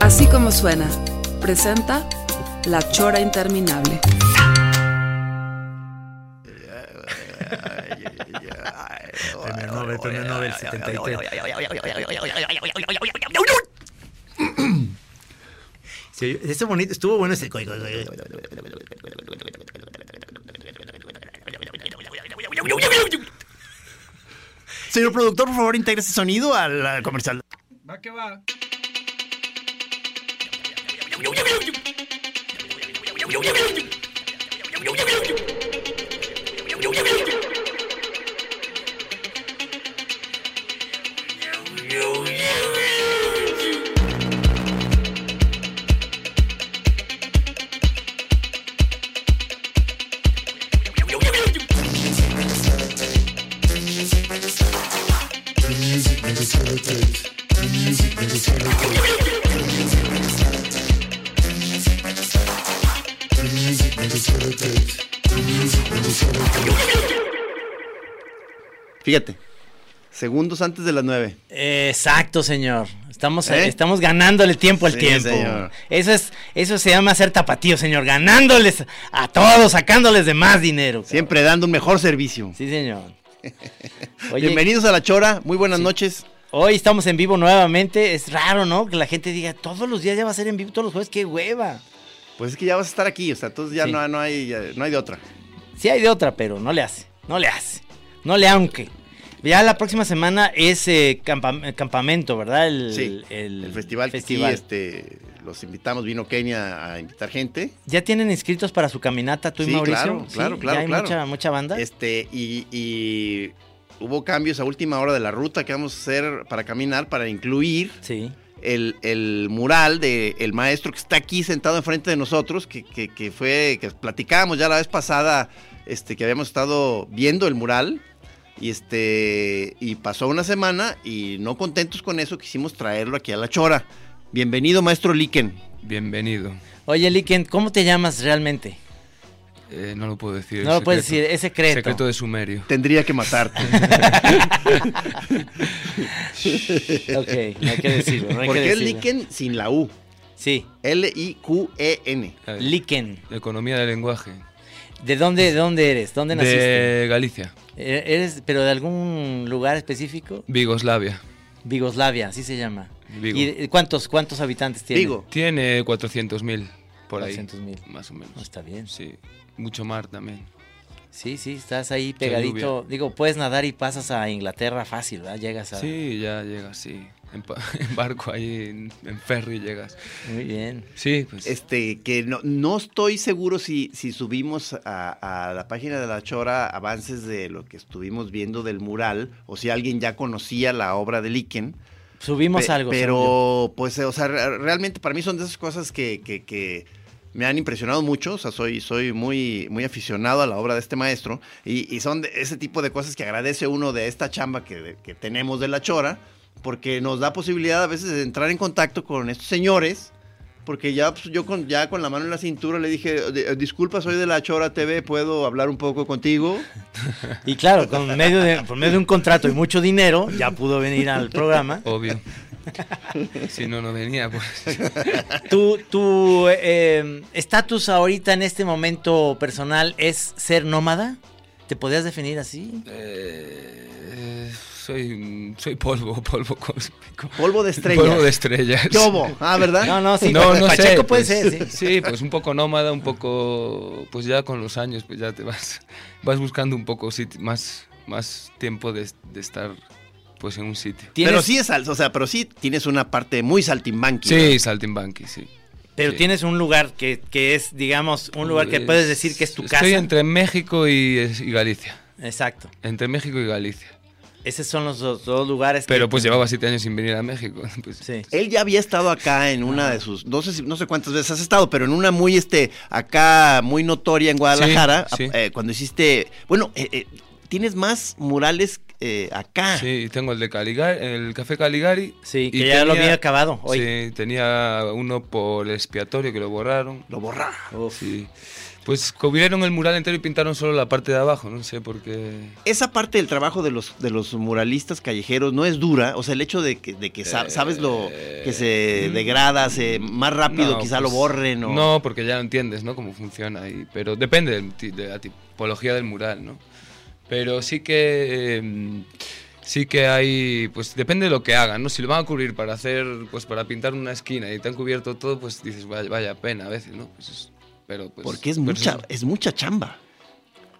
Así como suena, presenta La Chora Interminable. Premio Nobel, premio Nobel 73. Sí, ese bonito, estuvo bueno ese. Señor productor, por favor, integre ese sonido al al comercial. Va que va. Yo, yo, yo, yo. Fíjate, segundos antes de las nueve. Exacto, señor. Estamos, ¿Eh? estamos ganándole tiempo al Sí, tiempo. señor. Eso es, eso se llama ser tapatío, señor. Ganándoles a todos, sacándoles de más dinero. cabrón. Siempre dando un mejor servicio. Sí, señor. Oye, Bienvenidos a La Chora, muy buenas noches. Hoy estamos en vivo nuevamente. Es raro, ¿no? Que la gente diga, todos los días ya va a ser en vivo, todos los jueves, qué hueva. Pues es que ya vas a estar aquí, o sea, entonces ya Sí. no, no, hay, ya no hay de otra. Sí hay de otra, pero no le hace. No le hace. No le aunque. Ya la próxima semana es eh, campa- eh, campamento, ¿verdad? El, Sí, el, El festival, que festival. sí, este, los invitamos, vino Kenia a invitar gente. ¿Ya tienen inscritos para su caminata tú y Sí, Mauricio? claro, claro, claro, ¿Ya hay claro. mucha, mucha banda? Este, y, y hubo cambios a última hora de la ruta que vamos a hacer para caminar, para incluir Sí. el, el mural del el maestro que está aquí sentado enfrente de nosotros, que, que- que fue, que platicábamos ya la vez pasada, este, que habíamos estado viendo el mural. Y este. Y pasó una semana y no contentos con eso, quisimos traerlo aquí a la chora. Bienvenido, maestro Liken. Bienvenido. Oye, Liken, ¿cómo te llamas realmente? Eh, no lo puedo decir. No lo puedes decir, es secreto. Secreto de Sumerio. Tendría que matarte. Ok, no hay que decirlo. No hay que Porque es decirlo. Liken sin la U. Sí, L-I-Q-E-N. Eh, Liken. Economía del lenguaje. ¿De dónde, de dónde eres? ¿Dónde naciste? De Galicia. Eh, ¿Eres, pero de algún lugar específico? Vigoslavia. Vigoslavia, así se llama. Vigo. ¿Y cuántos, cuántos habitantes tiene? Vigo. Tiene 400.000 por ahí. 400.000. Más o menos. No, está bien. Sí. Mucho mar también. Sí, sí, estás ahí pegadito. Digo, puedes nadar y pasas a Inglaterra fácil, ¿verdad? Llegas a... Sí, ya llegas, sí. En, barco ahí, en, en ferry llegas. Muy bien. Sí, pues. Este, que no, no estoy seguro si, si subimos a, a la página de la Chora avances de lo que estuvimos viendo del mural, o si alguien ya conocía la obra de Liken. Subimos Pe- algo. Pero, pues, o sea, re- realmente para mí son de esas cosas que, que- que me han impresionado mucho. O sea, soy, soy muy, muy aficionado a la obra de este maestro. Y, y son de ese tipo de cosas que agradece uno de esta chamba que, que tenemos de la Chora, porque nos da posibilidad a veces de entrar en contacto con estos señores. Porque ya pues, yo con, ya con la mano en la cintura le dije, "De- disculpa, soy de la Chora TV, ¿puedo hablar un poco contigo? Y claro, con medio de, por medio de un contrato y mucho dinero, ya pudo venir al programa. Obvio. si no, no venía, pues. Tu tu, eh, estatus ahorita en este momento personal es ser nómada. ¿Te podrías definir así? Eh, soy, soy polvo, polvo cósmico. Polvo de estrellas. Polvo de estrellas. ¿Qué hubo? Ah, ¿verdad? No, no, sí. no, no Pacheco sé, puede pues, ser, sí. pues un poco nómada, un poco, pues ya con los años, pues ya te vas, vas buscando un poco más, más tiempo de, de estar, pues en un sitio. ¿Tienes- Pero sí es o sea, pero sí tienes una parte muy saltimbanqui. ¿no? Sí, saltimbanqui, sí. Pero Sí. tienes un lugar que, que es, digamos, un lugar que puedes decir que es tu casa. Estoy entre México y, y Galicia. Exacto. Entre México y Galicia. Esos son los dos, dos lugares. Pero que- pues llevaba siete años sin venir a México. Pues, Sí. Él ya había estado acá en una de sus, no sé si, no sé cuántas veces has estado, pero en una muy este, acá muy notoria en Guadalajara, Sí, sí. eh, cuando hiciste, bueno, eh, eh, tienes más murales eh, acá. Sí, tengo el de Caligari, el Café Caligari. Sí, que y ya lo tenía- había acabado hoy. Sí, tenía uno por el expiatorio que lo borraron. Lo borra. Sí. Pues cubrieron el mural entero y pintaron solo la parte de abajo, no sé por qué. Esa parte del trabajo de los, de los muralistas callejeros no es dura, o sea, el hecho de que, de que sa- sabes lo que se degrada, se más rápido Eh, No, quizá pues, lo borren o... No, porque ya no entiendes, ¿no? Cómo funciona ahí. Pero depende de la tipología del mural, ¿no? Pero sí que... eh, sí que hay... Pues depende de lo que hagan, ¿no? Si lo van a cubrir para hacer... Pues para pintar una esquina y te han cubierto todo, pues dices, vaya, vaya pena a veces, ¿no? Pues es- pero pues... Porque es mucha, es mucha chamba.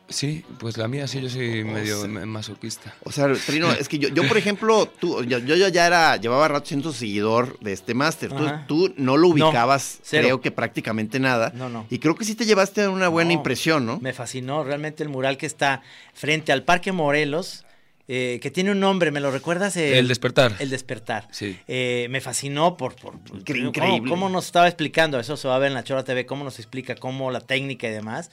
Sí, pues la mía sí, yo soy O medio sea- ma- masoquista. O sea, Trino, es que yo, yo por ejemplo, tú, yo, yo ya era, llevaba rato siendo seguidor de este máster. Tú, tú no lo ubicabas, creo que prácticamente nada. No, no. Y creo que sí te llevaste una buena No, impresión, ¿no? Me fascinó realmente el mural que está frente al Parque Morelos, eh, que tiene un nombre, ¿me lo recuerdas? El despertar. El despertar. Sí. Eh, me fascinó por, por, por- Incre- cómo- increíble. Cómo, nos estaba explicando, eso se va a ver en la Chora TV, cómo nos explica cómo la técnica y demás.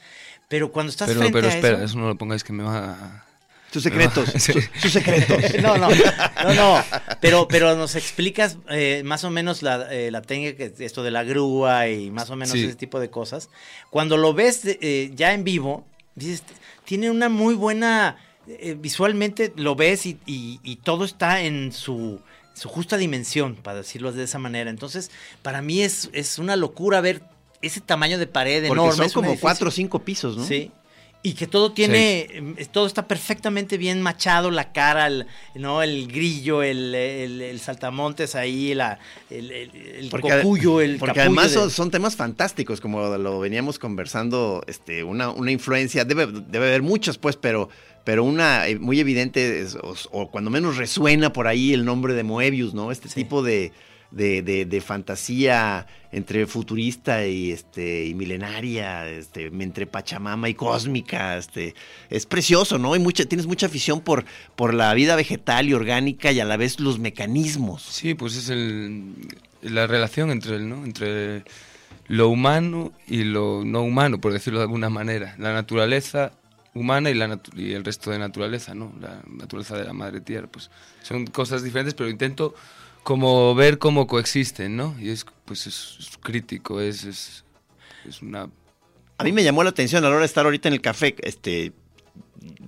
Pero cuando estás Pero, frente pero a espera, eso... eso no lo pongáis que me va a... Sus secretos, Sí. su- sus secretos. No, no, no, no. Pero, pero nos explicas eh, más o menos la, eh, la técnica, esto de la grúa y más o menos Sí. ese tipo de cosas. Cuando lo ves eh, ya en vivo, dices, tiene una muy buena, eh, visualmente lo ves y, y- y todo está en su, su justa dimensión, para decirlo de esa manera. Entonces, para mí es, es una locura ver ese tamaño de pared Porque enorme. son como cuatro o cinco pisos, ¿no? Sí. Y que todo tiene, eh, todo está perfectamente bien machado, la cara, el, ¿no? el grillo, el, el- el saltamontes ahí, la, el, el, el Porque, cocuyo, el porque además de- son, son temas fantásticos, como lo veníamos conversando, este, una, una influencia, debe, debe haber muchas pues, pero, pero una eh, muy evidente, es- o, o cuando menos resuena por ahí el nombre de Moebius, ¿no? Este Sí. tipo de, de, de- de fantasía entre futurista y, este, y milenaria, este, entre Pachamama y cósmica, este, es precioso, ¿no? Y mucha, tienes mucha afición por, por la vida vegetal y orgánica y a la vez los mecanismos. Sí, pues es el, la relación entre, el, ¿no? entre lo humano y lo no humano, por decirlo de alguna manera. La naturaleza humana y, la y el resto de naturaleza, ¿no? La naturaleza de la madre tierra, pues son cosas diferentes, pero intento como ver cómo coexisten, ¿no? Y es, pues es, crítico, es, es, es una... A mí me llamó la atención a la hora de estar ahorita en el café, este,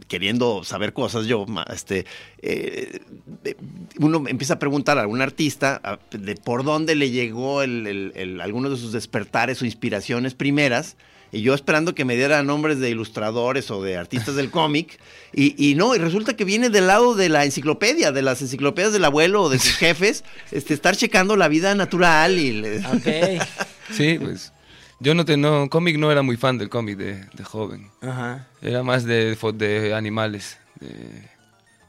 queriendo saber cosas yo, este, eh, uno empieza a preguntar a algún artista de por dónde le llegó el, el- el- alguno de sus despertares o inspiraciones primeras. Y yo esperando que me diera nombres de ilustradores o de artistas del cómic. Y, y no, y resulta que viene del lado de la enciclopedia, de las enciclopedias del abuelo o de sus jefes, este, estar checando la vida natural y... le- Ok. Sí, pues yo no, te, no cómic no era muy fan del cómic de, de joven. Ajá. Era más de, de animales. de-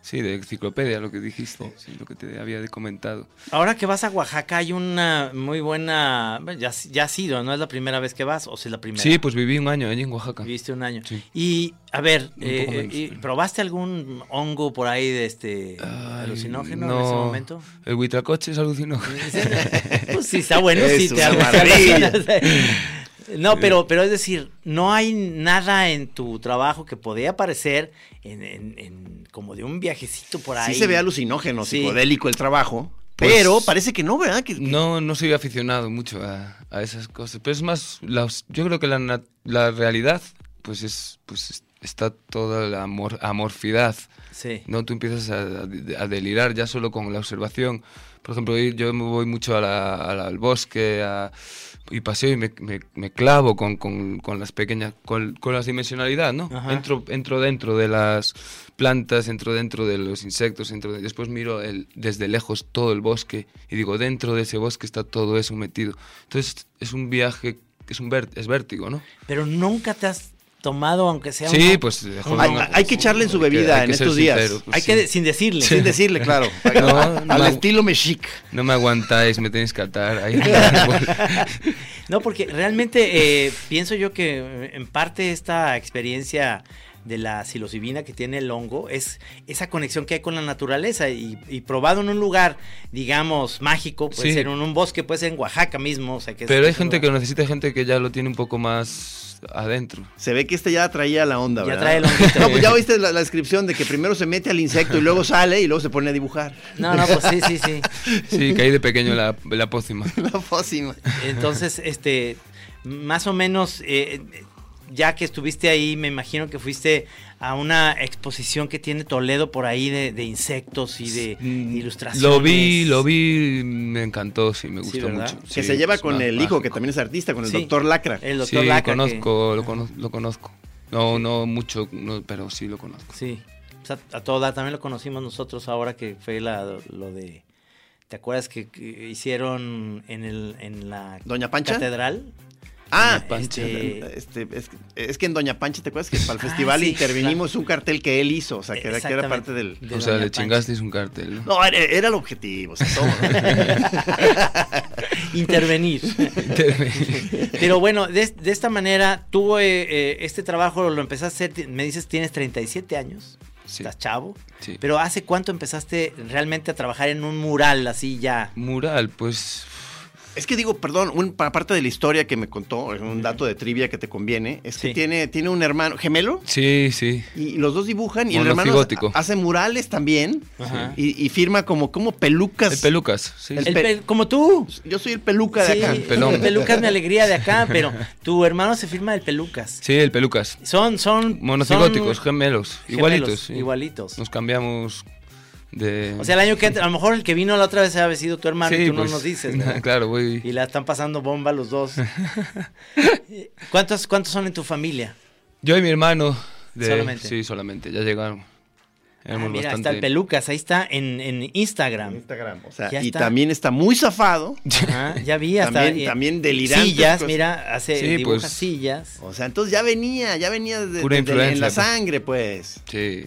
sí, de enciclopedia, lo que dijiste. sí, lo que te había comentado. Ahora que vas a Oaxaca hay una muy buena, ya, ya has ido, ¿no es la primera vez que vas o si es la primera? Sí, pues viví un año allí en Oaxaca. Viviste un año. Sí. Y, a ver, eh, menos, eh. ¿probaste algún hongo por ahí de este Ay, alucinógeno no. en ese momento? El huitlacoche es alucinógeno. Pues sí, está bueno, Es sí, te maravilla. No, pero, pero es decir, no hay nada en tu trabajo que podría parecer en, en- en como de un viajecito por ahí. Sí se ve alucinógeno, Sí. psicodélico el trabajo. Pues- pero parece que no, ¿verdad? Que, que- No, no soy aficionado mucho a, a esas cosas. Pero es más, las- yo creo que la, la realidad, pues es, pues es- está toda la amor, amorfidad. Sí. No, tú empiezas a, a- a delirar ya solo con la observación. Por ejemplo, yo me voy mucho a la- a la- al bosque a- y paseo y me, me- me clavo con, con- con las pequeñas, con, con la dimensionalidad, ¿no? Ajá. Entro, entro dentro de las plantas, entro dentro de los insectos, entro de- después miro el, desde lejos todo el bosque y digo, dentro de ese bosque está todo eso metido. Entonces es un viaje, es un ver- es vértigo, ¿no? Pero nunca te has tomado, aunque sea Sí, un- pues... Hay- que echarle en su bebida hay que en estos días. sincero, pues Hay sí. que, sin decirle. Sin decirle, claro. No, no al me- estilo mexic. No me aguantáis, me tenéis que atar ahí. No, porque realmente eh, pienso yo que eh, en parte esta experiencia de la psilocibina que tiene el hongo es esa conexión que hay con la naturaleza y, y probado en un lugar, digamos, mágico, puede Sí. ser en un bosque, puede ser en Oaxaca mismo. O sea, que es- Pero hay es gente que lo necesita, gente que ya lo tiene un poco más adentro. Se ve que este ya traía la onda, Ya ¿verdad? trae el honguito. No, pues ya oíste la, la descripción de que primero se mete al insecto y luego sale y luego se pone a dibujar. No, no, pues sí, sí, sí. Sí, caí de pequeño la, la pócima. La pócima. Entonces, este, más o menos, eh, ya que estuviste ahí, me imagino que fuiste a una exposición que tiene Toledo por ahí de, de insectos y de Mm, ilustraciones. Lo vi, lo vi, me encantó, sí, me gustó mucho. Que Sí, se lleva con el hijo, que también es artista, con el Sí. doctor Lacra. El Sí, doctor que- conozco, lo conozco, lo conozco. No, no mucho, no, pero sí lo conozco. Sí, o sea, a toda también lo conocimos nosotros ahora que fue la, lo de... ¿Te acuerdas que, que hicieron en, el, en la ¿Doña Pancha? catedral? Ah, Doña Pancha. este, este, es, es que en Doña Pancha, ¿te acuerdas que para el Ah, festival sí, intervenimos un cartel que él hizo? O sea, que era, que era parte del... De o sea, Doña le Pancha. chingasteis un cartel, ¿no? No, era, era el objetivo. o sea, todo. Intervenir. Pero bueno, de, de esta manera, tú eh, eh, este trabajo lo empezaste a hacer, me dices, tienes 37 años, Sí. estás chavo, Sí. pero ¿hace cuánto empezaste realmente a trabajar en un mural así ya? Mural, pues Es que digo, perdón, un, pa- parte de la historia que me contó, un dato de trivia que te conviene, es que Sí. tiene, tiene un hermano gemelo sí, sí. y los dos dibujan y el hermano hace murales también Ajá. y, y firma como, como pelucas. El pelucas, sí. El El pe- pel- como tú. Yo soy el peluca de Sí, acá. el pelón. el Pelucas mi alegría de acá, pero tu hermano se firma el Pelucas. Sí, el pelucas. Son, son. Monocigóticos, son gemelos, gemelos, igualitos. sí. Igualitos. Nos cambiamos de... O sea, el año que entra, a lo mejor el que vino la otra vez había sido tu hermano y tú no pues, nos dices. ¿no? Claro, voy... Y la están pasando bomba los dos. ¿Cuántos, ¿Cuántos son en tu familia? Yo y mi hermano... De... Solamente. Sí, solamente, ya llegaron. Ah, mira, bastante... está el Pelucas, ahí está en, en Instagram. Instagram. O sea, Ya y está. también está muy zafado. Ajá, ya vi hasta También- eh, también delirantes Sillas, cosas. mira, hace Sí, dibuja pues. sillas. O sea, entonces ya venía, ya venía desde, Pura desde en influencia, la pues. sangre, pues. Sí,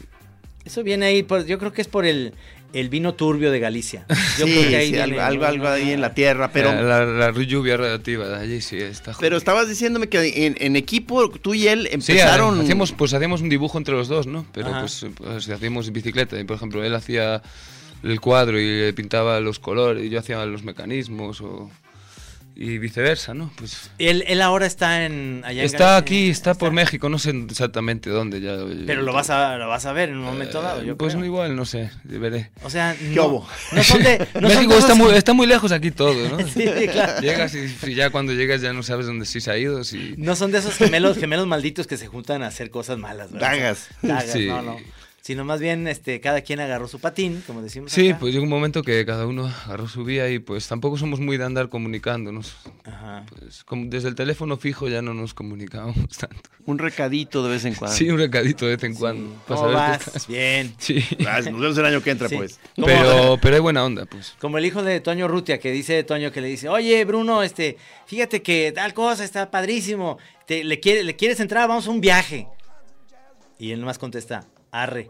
Eso viene ahí, por, yo creo que es por el, el vino turbio de Galicia. Yo sí, creo que ahí sí, viene, algo, algo, ahí en la tierra, pero... Eh, la, la lluvia relativa de allí sí está Pero jodido. estabas diciéndome que en, en equipo tú y él Sí, empezaron. hacíamos, pues hacíamos un dibujo entre los dos, ¿no? Pero pues, pues, hacíamos bicicleta y por ejemplo él hacía el cuadro y pintaba los colores y yo hacía los mecanismos o y viceversa, ¿no? Pues Él, él ahora está en allá en está Galicia. aquí, está por México, no sé exactamente dónde ya. Pero lo vas a, lo vas a ver en un momento Eh, dado, yo Pues creo. igual, no sé, veré. O sea, ¿Qué no, hubo? no son de... No son México de está muy, está muy lejos aquí todo, ¿no? Sí, claro. Llegas y, y ya cuando llegas ya no sabes dónde sí se ha ido. Si... No son de esos gemelos, gemelos malditos que se juntan a hacer cosas malas, ¿verdad? Dagas. Dagas, Sí. no, no. Sino más bien, este, cada quien agarró su patín, como decimos Sí, acá. pues llegó un momento que cada uno agarró su vía y pues tampoco somos muy de andar comunicándonos. Ajá. Pues, como desde el teléfono fijo ya no nos comunicamos tanto. Un recadito de vez en cuando. Sí, un recadito de vez en cuando. para ¿Cómo vas? estás- Bien. Sí. Nos vemos el año que entra, Sí. pues. Pero, pero hay buena onda, pues. Como el hijo de Toño Rutia, que dice Toño que le dice, oye, Bruno, este, fíjate que tal cosa está padrísimo. Te, le, quiere, ¿Le quieres entrar? Vamos a un viaje. Y él nomás contesta, arre.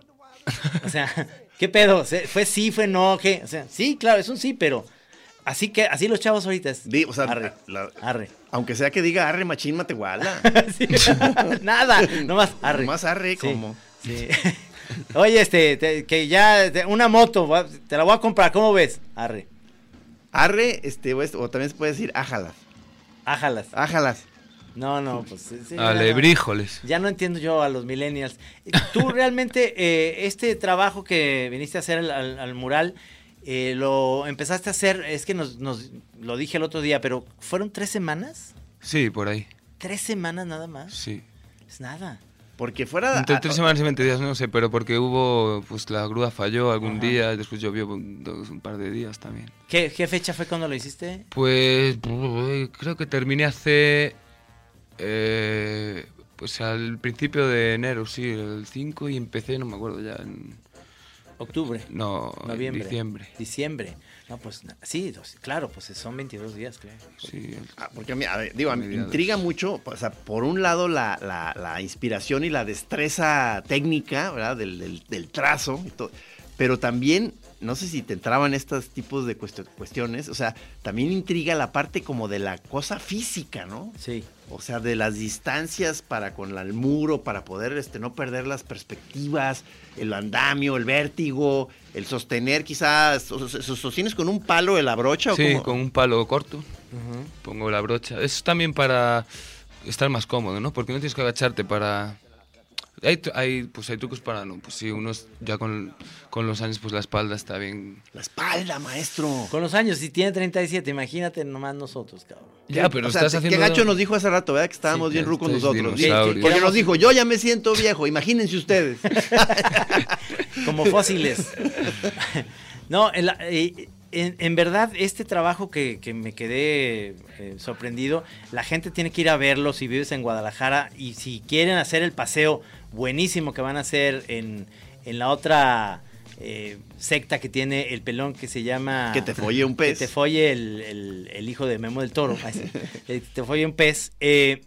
O sea, ¿qué pedo? ¿Se- ¿Fue sí, fue no? ¿Qué? O sea, sí, claro, es un sí, pero así que, así los chavos ahorita es. Di- o sea, arre. la- Arre. aunque sea que diga arre machín matehuala. Sí. Nada, nomás arre. Más arre Sí, como. sí. Oye, este, te- que ya, te- una moto, te la voy a comprar, ¿cómo ves? Arre. Arre, este, o, es- o también se puede decir ájalas. Ájalas. Ájalas. No, no, pues. sí, sí, ya no. Alebrijoles. Ya no entiendo yo a los millennials. Tú realmente, eh, este trabajo que viniste a hacer al, al- al mural, eh, lo empezaste a hacer, es que nos, nos lo dije el otro día, pero ¿fueron tres semanas? Sí, por ahí. ¿Tres semanas nada más? Sí. Es nada. Porque fuera. Entre tres semanas y 20 días, no sé, pero porque hubo, pues la grúa falló algún Ajá. día, después llovió un, dos- un par de días también. ¿Qué, qué fecha fue cuando lo hiciste? Pues creo que terminé hace. Eh, pues al principio de enero, sí, el 5 y empecé, no me acuerdo ya. En, Octubre. no, en Noviembre. diciembre. Diciembre. No, pues sí, dos- claro, pues son 22 días, creo. Sí, el- Ah, Porque a mí, a ver, digo, a mí intriga mucho, o sea, por un lado la, la- la inspiración y la destreza técnica, ¿verdad? Del, del- del trazo, y todo, pero también no sé si te entraban estos tipos de cuestio- cuestiones, o sea, también intriga la parte como de la cosa física, ¿no? Sí. O sea, de las distancias para con la- el muro, para poder este, no perder las perspectivas, el andamio, el vértigo, el sostener quizás, o ¿sostienes con un palo de la brocha? o Sí, cómo? con un palo corto. Pongo la brocha. Es también para estar más cómodo, ¿no? Porque no tienes que agacharte para... Hay, hay, pues hay trucos para, no, pues sí, unos ya con, con los años, pues la espalda está bien... La espalda, maestro. Con los años, si tiene 37, imagínate nomás nosotros, cabrón. Ya, pero O sea, estás ¿qué- haciendo... ¿Qué gacho nos dijo hace rato, verdad? Que estábamos Sí, bien que rucos nosotros. Porque nos dijo, yo ya me siento viejo, imagínense ustedes. Como fósiles. no, en, la- eh, en- en verdad, este trabajo que, que me quedé eh, sorprendido, la gente tiene que ir a verlo si vives en Guadalajara y si quieren hacer el paseo buenísimo que van a hacer en, en la otra eh, secta que tiene el pelón que se llama... Que te folle un pez. Que te folle el, el- el hijo de Memo del Toro. Sí. Eh, te folle un pez. Eh,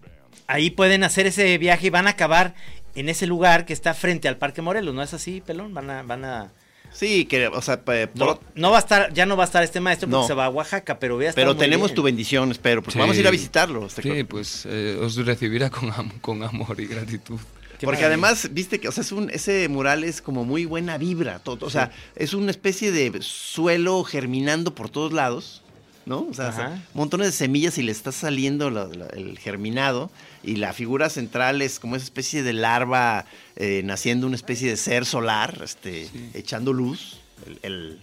ahí pueden hacer ese viaje y van a acabar en ese lugar que está frente al Parque Morelos. ¿No es así, pelón? Van a... Van a Sí, que, o sea, pe- por- no, no va a estar, ya no va a estar este maestro porque No. se va a Oaxaca, pero voy a estar pero muy tenemos bien. tu bendición, espero, porque Sí. vamos a ir a visitarlo. este Sí, pues eh, os recibirá con, am- con amor y gratitud. Qué Porque maravilla. además, viste que, o sea, es un, ese mural es como muy buena vibra, todo, o sea, es una especie de suelo germinando por todos lados, ¿no? O sea, Ajá. o sea, montones de semillas y le está saliendo la- la- el germinado y la figura central es como esa especie de larva eh, naciendo una especie de ser solar, este, echando luz, el, el-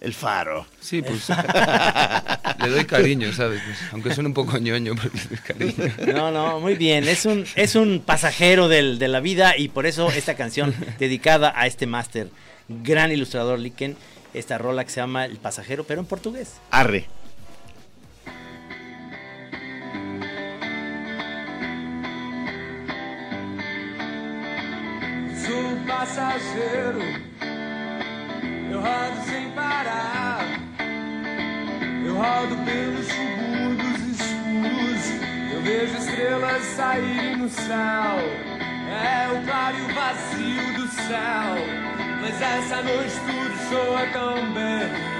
el faro. Sí, pues le doy cariño, ¿sabes? Pues, aunque suene un poco ñoño, pero le doy cariño. No, no, muy bien. Es un, es un pasajero del- de la vida y por eso esta canción dedicada a este máster, gran ilustrador Liken, esta rola que se llama El pasajero, pero en portugués. Arre. Sou passageiro, eu rodo sem parar. Eu rodo pelos subúrbios escuros, eu vejo estrelas saírem no céu. É o claro e o vazio do céu, mas essa noite tudo soa tão bem.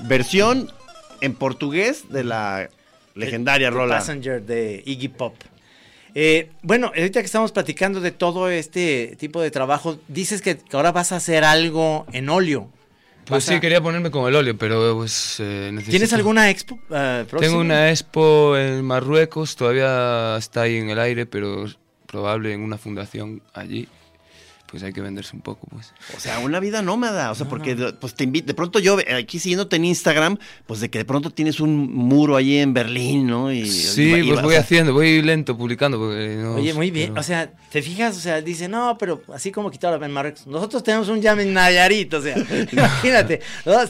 Versión en portugués de la legendaria The rola. Passenger de Iggy Pop. Eh, bueno, ahorita que estamos platicando de todo este tipo de trabajo, dices que ahora vas a hacer algo en óleo. Pues a- sí, quería ponerme con el óleo, pero pues eh, necesito... ¿Tienes alguna expo eh, próxima? Tengo una expo en Marruecos, todavía está ahí en el aire, pero probable en una fundación allí. Pues hay que venderse un poco, pues. O sea, una vida nómada. O sea, porque pues te invito. De pronto yo, eh, aquí siguiéndote en Instagram, pues de que de pronto tienes un muro ahí en Berlín, ¿no? Y, Sí, y- y- pues o voy sea, haciendo, voy lento publicando. Porque no, Oye, muy bien. pero- O sea, ¿te fijas? O sea, dice, no, pero así como quitaron en Marruecos. Nosotros tenemos un jam en Nayarit, o sea, imagínate.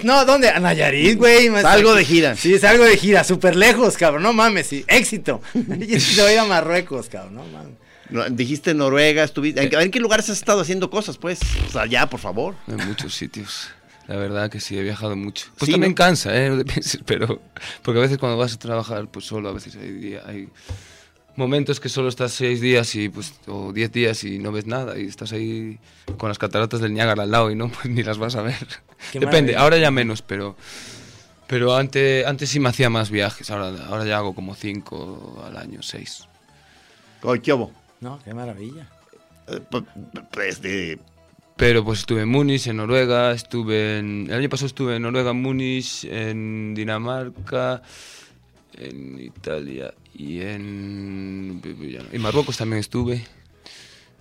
No, ¿dónde? A Nayarit, güey. Salgo de gira. Sí, salgo de gira, súper lejos, cabrón. No mames, sí. Éxito. Y ir a Marruecos, cabrón. No mames. Dijiste Noruega, estuviste. ¿En, en qué lugares has estado haciendo cosas, pues? O sea, ya, por favor. En muchos sitios. La verdad que sí, he viajado mucho. Pues Sí, también ¿no? cansa, ¿eh? No te pienses, pero... Porque a veces cuando vas a trabajar, pues solo a veces hay, hay momentos que solo estás seis días y pues o diez días y no ves nada y estás ahí con las cataratas del Niágara al lado y no, pues ni las vas a ver. Qué Depende, maravilla. ahora ya menos, pero... Pero antes, antes sí me hacía más viajes, ahora, ahora ya hago como cinco al año, seis. ¿qué hubo? No, qué maravilla. Eh, pu- Pues de. Pero pues estuve en Múnich, en Noruega, estuve en... El año pasado estuve en Noruega, Múnich, en Dinamarca, en Italia y en... En Marruecos también estuve.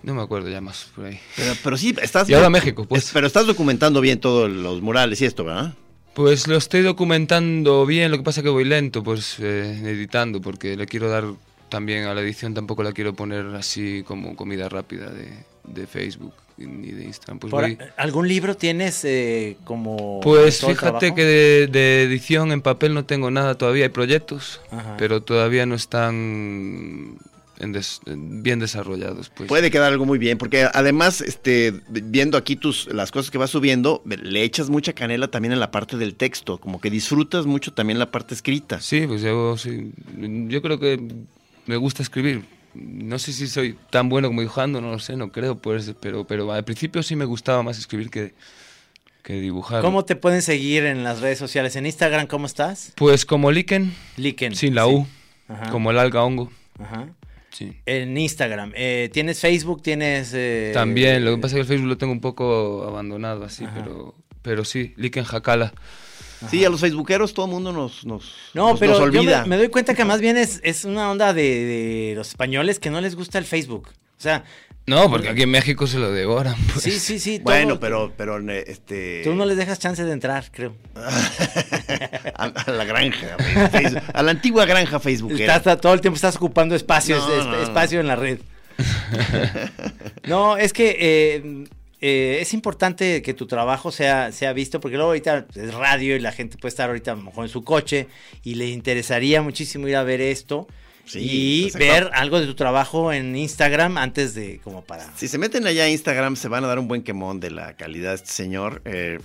No me acuerdo ya más por ahí. Pero, pero sí, estás. Y ahora México, pues. Es- pero estás documentando bien todos los murales y esto, ¿verdad? Pues lo estoy documentando bien, lo que pasa que voy lento, pues eh, editando, porque le quiero dar también a la edición, tampoco la quiero poner así como comida rápida de, de Facebook ni de Instagram. Pues voy... ¿Algún libro tienes eh, como... Pues fíjate que de, de edición en papel no tengo nada todavía, hay proyectos, Ajá. pero todavía no están en des- en bien desarrollados. Pues. Puede quedar algo muy bien, porque además, este, viendo aquí tus las cosas que vas subiendo, le echas mucha canela también en la parte del texto, como que disfrutas mucho también la parte escrita. Sí, pues yo, sí, yo creo que me gusta escribir. No sé si soy tan bueno como dibujando, no lo sé, no creo, pues, pero, pero al principio sí me gustaba más escribir que, que dibujar. ¿Cómo te pueden seguir en las redes sociales? En Instagram, ¿cómo estás? Pues como Liken, Liken. sin la sí. U, Ajá. como el alga hongo. Ajá. Sí. En Instagram. Eh, ¿Tienes Facebook? ¿Tienes...? eh, También, lo que pasa es que el Facebook lo tengo un poco abandonado así, Ajá. pero, pero sí, Liken Jacala. Sí, a los facebookeros todo el mundo nos, nos, No, nos- pero nos yo olvida. me, me doy cuenta que más bien es, es una onda de, de los españoles que no les gusta el Facebook. O sea, No, porque aquí en México se lo devoran. pues. sí, sí, sí. Bueno, todo- pero, pero este. Tú no les dejas chance de entrar, creo. a, a la granja, Facebook- a la antigua granja facebookera. Estás- estás- todo el tiempo estás ocupando espacios, No, es- no, no. espacio en la red. no, es que eh, eh, es importante que tu trabajo sea, sea visto, porque luego ahorita es radio y la gente puede estar ahorita a lo mejor en su coche y le interesaría muchísimo ir a ver esto Sí, y exacto. ver algo de tu trabajo en Instagram antes de como para... Si se meten allá a Instagram, se van a dar un buen quemón de la calidad de este señor. Eh,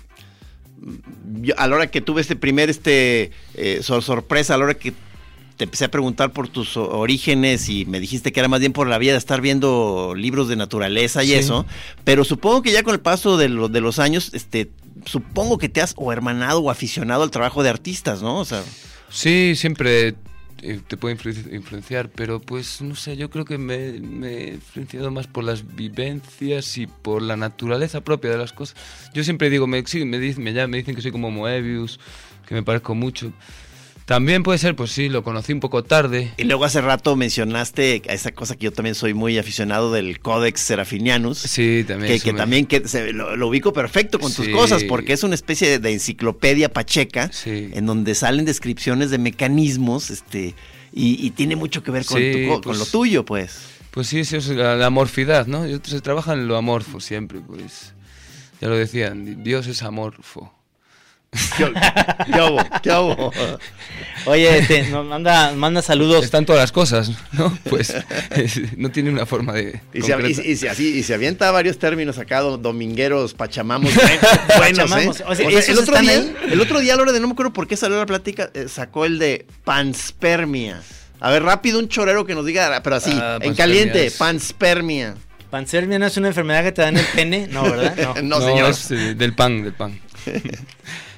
yo, a la hora que tuve este primer este eh, sor- sorpresa, a la hora que te empecé a preguntar por tus orígenes y me dijiste que era más bien por la vida de estar viendo libros de naturaleza y Sí. eso, pero supongo que ya con el paso de, lo- de los años, este, supongo que te has o hermanado o aficionado al trabajo de artistas, ¿no? O sea, Sí, siempre eh, te puede influ- influenciar, pero pues no sé, yo creo que me, me he influenciado más por las vivencias y por la naturaleza propia de las cosas. Yo siempre digo, me, sí, me, dicen, me, llaman- me dicen que soy como Moebius, que me parezco mucho. También puede ser, pues sí, lo conocí un poco tarde. y luego hace rato mencionaste a esa cosa que yo también soy muy aficionado del Codex Serafinianus. Sí, también. que, eso que me- también que se- lo, lo ubico perfecto con tus cosas, porque es una especie de, de enciclopedia pacheca, Sí. en donde salen descripciones de mecanismos, este, y, y tiene mucho que ver con, Sí, tu co- con pues- lo tuyo, pues. Pues sí, eso es la, la amorfidad, ¿no? Se trabaja en lo amorfo siempre, pues. Ya lo decían, Dios es amorfo. ¿Qué, qué hubo? ¿Qué hubo? Oye, este, nos manda, manda saludos. Están todas las cosas, ¿no? Pues no tiene una forma de... Y se, y, y se- así, y se avienta varios términos acá, do- domingueros, pachamamos, buen- buenos, Pachamamos, ¿eh? o sea, O sea, ¿esos el, otro día, ahí? el otro día, a la hora de no me acuerdo por qué salió la plática, eh, sacó el de panspermia. A ver, rápido, un chorero que nos diga, pero así, Ah, en panspermia caliente, panspermia. Pancermia no es una enfermedad que te da en el pene, no, ¿verdad? No. No, señor. es eh, del pan, del pan.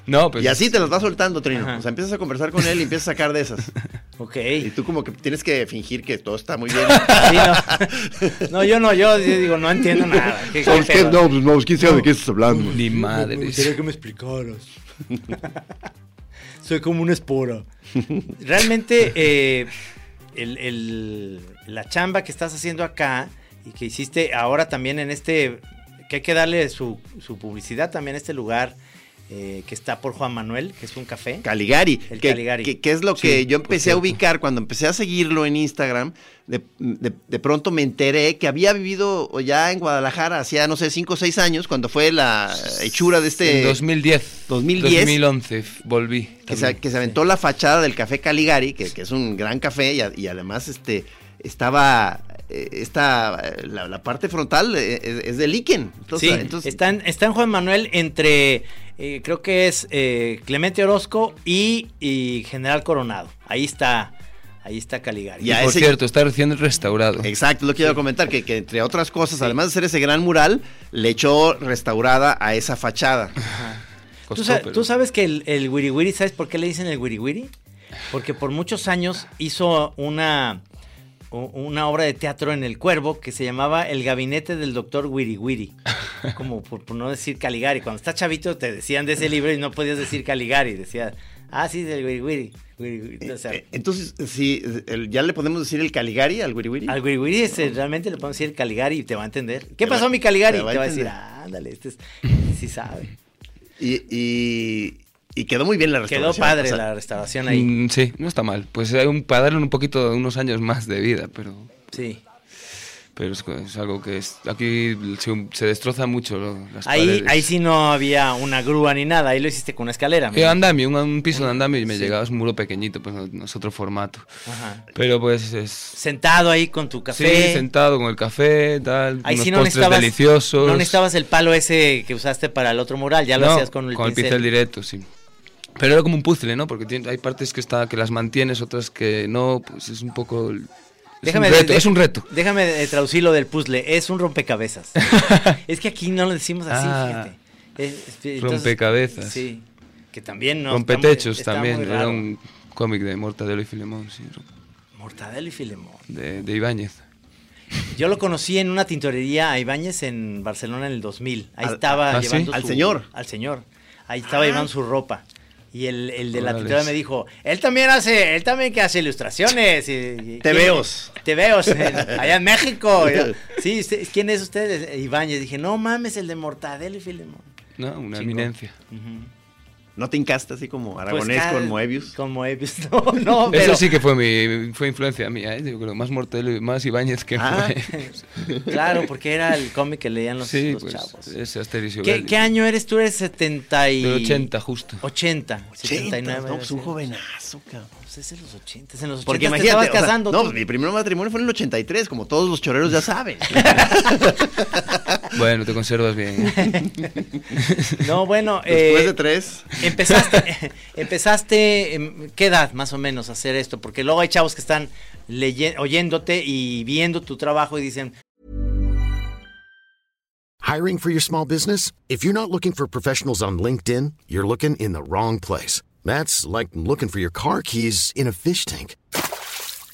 No, pues y así te las va soltando, Trino. Ajá. O sea, empiezas a conversar con él y empiezas a sacar de esas. Ok. Y tú como que tienes que fingir que todo está muy bien. Sí, no. no, yo no, yo digo, no entiendo nada. ¿Qué- qué ¿Sabes qué? pedo? No, pues no, ¿quién sabe de qué estás hablando? ni madre. que me explicaras. Soy como una espora. Realmente, eh, el- el- la chamba que estás haciendo acá y que hiciste ahora también en este, que hay que darle su, su publicidad también a este lugar eh, que está por Juan Manuel, que es un café. Caligari. El que, Caligari. Que, que es lo Sí, que yo empecé a ubicar cuando empecé a seguirlo en Instagram. De, de- de pronto me enteré que había vivido ya en Guadalajara hacía, no sé, cinco o seis años, cuando fue la hechura de este... En 2010. 2010. 2011 f- volví. que se, que se aventó la fachada del café Caligari, que, que es un gran café y, a- y además este estaba esta la, la parte frontal eh, es, es de líquen. Entonces, Sí, entonces- está, en, está en Juan Manuel entre, eh, creo que es eh, Clemente Orozco y, y General Coronado. Ahí está, ahí está Caligari. Y Por ese- cierto, está recién restaurado. Exacto, lo que iba a comentar, que, que entre otras cosas, además de hacer ese gran mural, le echó restaurada a esa fachada. Costó, ¿Tú, sa- pero- tú sabes que el, el Wiri Wiri, ¿sabes por qué le dicen el Wiri Wiri? Porque por muchos años hizo una, una obra de teatro en El Cuervo que se llamaba El Gabinete del Doctor Wiri Wiri. Como por, por no decir Caligari. Cuando estás chavito te decían de ese libro y no podías decir Caligari. Decías, ah, sí, del Wiri Wiri. Wiri Wiri. O sea, Eh, Entonces, sí, el- ya le podemos decir el Caligari al Wiri Wiri. al Wiri Wiri este, realmente le podemos decir Caligari y te va a entender. ¿Qué Te pasó, va- mi Caligari? te va te va a decir, ah, ándale, este es, sí sabe. Y, y- y quedó muy bien la Quedó restauración. padre o sea, la restauración ahí. Mm, sí, no está mal. Pues hay un, para darle un poquito, unos años más de vida, pero, Sí. pero es, es algo que es, aquí se, se destroza mucho lo- las Ahí, paredes. ahí sí no había una grúa ni nada, ahí lo hiciste con una escalera. Eh, andamio, un, un piso de andamio y me Sí. llegaba, es un muro pequeñito, pues no, es otro formato. Ajá. Pero pues es... Sentado ahí con tu Sí, café. sentado con el café, tal, ahí unos sí no postres necesitabas, deliciosos. no necesitabas el palo ese que usaste para el otro mural, ya lo No, hacías con el pincel. directo, sí. Pero era como un puzzle, ¿no? Porque tiene- hay partes que está que las mantienes, otras que no, pues es un poco... Es Déjame un reto, de- es un reto. Déjame traducirlo del puzzle, es un rompecabezas. es que aquí no lo decimos así, Ah, fíjate. Es- es- entonces- rompecabezas. Sí, que también no. Rompetechos está muy- también, está era un cómic de Mortadelo y Filemón, sí, Mortadelo y Filemón. de, de Ibáñez. Yo lo conocí en una tintorería a Ibáñez en Barcelona en el 2000. Ahí Al- estaba ¿ah, sí? llevando Al señor. Al señor. Ahí estaba Ah. llevando su ropa. Y el, el de la tintorería me dijo, él también hace, él también que hace ilustraciones. Y, Te ¿quién- veos. Te veo, allá en México. Y sí, usted- ¿quién es usted? Ibáñez. Dije, no mames, el de Mortadelo y Filemón. ¿no? Una eminencia. Ujú. ¿No te encaste así como Pues aragonés cada- con Moebius? Con Moebius, no, no, pero... Eso sí que fue mi fue influencia mía, ¿eh? yo creo, más Mortadelo y más Ibáñez que Ah. fue. Claro, porque era el cómic que leían los, sí, los pues chavos. ese Asterix y ¿Qué, qué año eres tú? Eres 70 y... Del 80 justo. 80, 79. no, pues un jovenazo, cabrón. Pues es en los 80, es en los 80 Porque te imagínate, estabas o sea, casando. no, pues mi primer matrimonio fue en el 83, como todos los choreros ya saben. Bueno, te conservas bien. ¿eh? No, bueno, Después eh, de tres. empezaste, empezaste, em, ¿qué edad más o menos a hacer esto? Porque luego hay chavos que están leye- oyéndote y viendo tu trabajo y dicen, Hiring for your small business? If you're not looking for professionals on LinkedIn, you're looking in the wrong place. That's like looking for your car keys in a fish tank.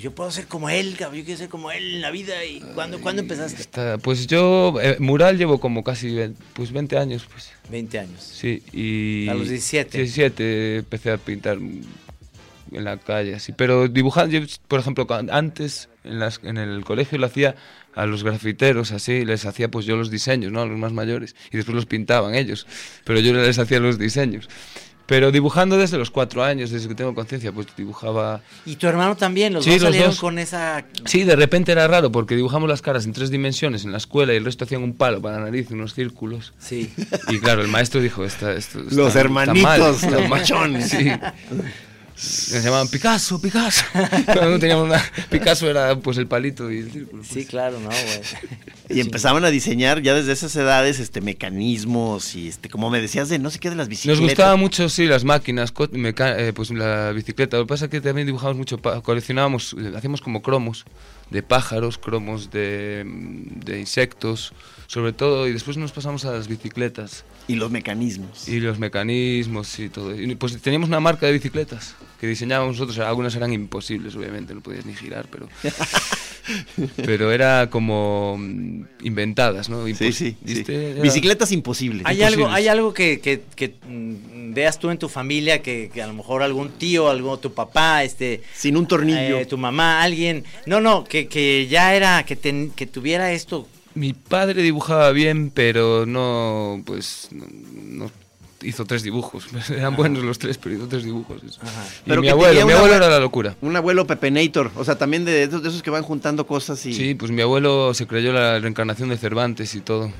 Pues yo puedo ser como él, cabrón, yo quiero ser como él en la vida. ¿Y cuándo, ¿cuándo empezaste? Está- pues yo, eh, mural llevo como casi ve- pues 20 años, pues 20 años. sí. Y A los 17. 17 empecé a pintar en la calle, así. Pero dibujar, yo, por ejemplo, antes en, las, en el colegio lo hacía a los grafiteros, así, les hacía pues yo los diseños, ¿no? A los más mayores. Y después los pintaban ellos. Pero yo les hacía los diseños. Pero dibujando desde los cuatro años, desde que tengo conciencia, pues dibujaba... Y tu hermano también, los Sí, dos los salieron dos. con esa... Sí, de repente era raro porque dibujamos las caras en tres dimensiones en la escuela y el resto hacían un palo para la nariz, unos círculos. Sí. Y claro, el maestro dijo, "Esta- esto, está, Los está hermanitos, mal, los está mal". machones. Sí. Nos llamaban Picasso, Picasso. Cuando no teníamos nada. Picasso era pues el palito y el círculo. Sí, pues. claro, no, güey. Y empezaban a diseñar ya desde esas edades este mecanismos y este como me decías de no sé qué de las bicicletas. Nos gustaban mucho, sí, las máquinas, eh, pues la bicicleta. Lo que pasa es que también dibujamos mucho, coleccionábamos, eh, hacíamos como cromos de pájaros, cromos de, mm, de insectos, sobre todo, y después nos pasamos a las bicicletas y los mecanismos. y los mecanismos y todo. Y pues teníamos una marca de bicicletas que diseñábamos nosotros. Algunas eran imposibles, obviamente, no podías ni girar, pero. pero era como mm, inventadas, ¿no? Sí, Impos- sí, sí. ¿viste? Era- Bicicletas imposibles. ¿Hay algo, hay algo que, que- que, mm, veas tú en tu familia que, que a lo mejor algún tío, algo tu papá, este, Sin un tornillo. eh, tu mamá, alguien, no, no, que, que ya era, que, ten- que tuviera esto. Mi padre dibujaba bien, pero no, pues, no, no hizo tres dibujos. Eran buenos los tres, pero hizo tres dibujos. Y Pero mi abuelo, mi abuelo era la locura. Un abuelo Pepenator, o sea, también de esos, de esos que van juntando cosas y Sí, pues mi abuelo se creyó la reencarnación de Cervantes y todo,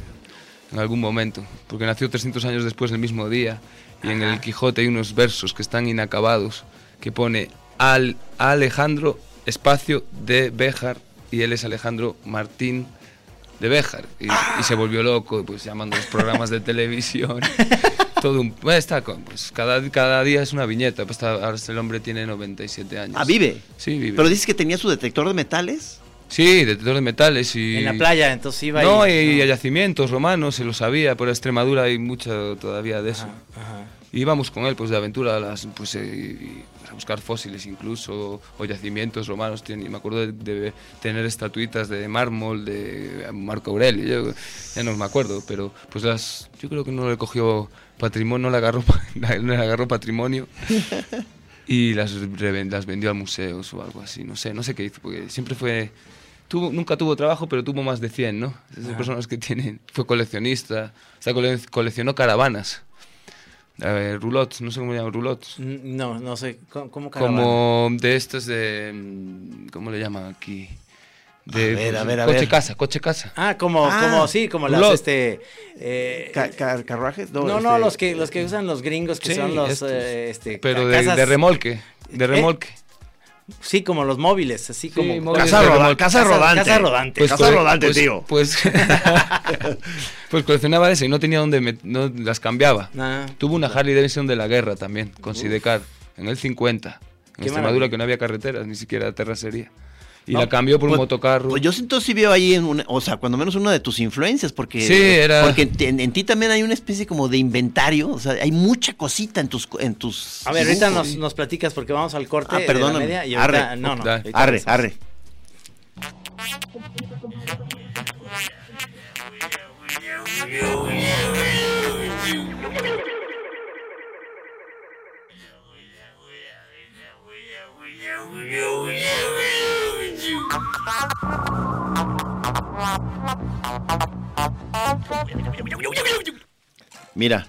en algún momento, porque nació 300 años después, el mismo día, y en el Quijote hay unos versos que están inacabados, que pone al Alejandro, espacio de Béjar, y él es Alejandro Martín de Béjar, y, y se volvió loco, pues llamando los programas de televisión. Todo un, bueno, está con- pues cada, cada día es una viñeta, pues está- ahora el hombre tiene 97 años. Ah, vive. Sí, vive. Pero dices que tenía su detector de metales. Sí, detector de metales y... En la playa, entonces iba No, y, y, yacimientos romanos, se lo sabía, por Extremadura hay mucho todavía de eso. Ajá. Y íbamos con él, pues de aventura, a las, pues, eh, y- a buscar fósiles incluso, o yacimientos romanos. Tiene- me acuerdo de, de tener estatuitas de mármol de Marco Aurelio, yo ya no me acuerdo, pero pues las, yo creo que no le cogió patrimonio, no le agarró, no le agarró patrimonio. Y las, las vendió a museos o algo así, no sé, no sé qué hizo, porque siempre fue... Tuvo, nunca tuvo trabajo, pero tuvo más de 100, ¿no? Esas personas que tienen... Fue coleccionista, o sea, cole- coleccionó caravanas. A ver, roulottes, no sé cómo se llaman, roulottes. No, no sé, ¿cómo, cómo? Como de estos de... mm, ¿Cómo le llaman aquí? De, A ver, a pues, ver, a coche ver. casa, coche casa. Ah, como, Ah, como, sí, como las, este... eh, Ca- ca- ¿Carruajes? no, este, no, los que, los que usan los gringos, que Sí, son los, estos. eh, este... Pero de, casas- de remolque, de ¿Eh? Sí, como los móviles, así como... móviles Casa, roda- casa rodante. casa rodante. Casa rodante, pues- tío. Pues, pues coleccionaba ese y no tenía donde met- no las cambiaba. Ah, Tuvo una Harley Davidson de la guerra también, con Sidecar, en el 50. En Qué Extremadura maravilla. que no había carreteras, ni siquiera terracería. Y No, la cambió por un Pues- motocarro. Pues yo siento sí veo ahí, en una- o sea, cuando menos una de tus influencias, porque, Sí, era- porque en, en ti también hay una especie como de inventario, o sea, hay mucha cosita en tus... En tus A ver, ahorita nos, nos platicas porque vamos al corte Ah, ahorita, Arre. no, no. Arre, arre. Mira,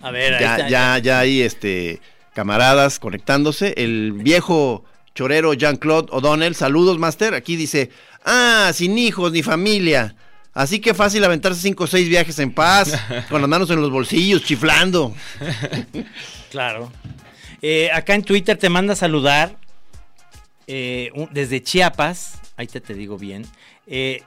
A ver, ahí ya, está. ya, ya hay este camaradas conectándose. El viejo chorero Jean-Claude O'Donnell, saludos, Master. Aquí dice, ah, sin hijos ni familia. Así que fácil aventarse cinco o seis viajes en paz, con las manos en los bolsillos, chiflando. Claro. Eh, acá en Twitter te manda a saludar eh, un- desde Chiapas, ahí te, te digo bien, eh,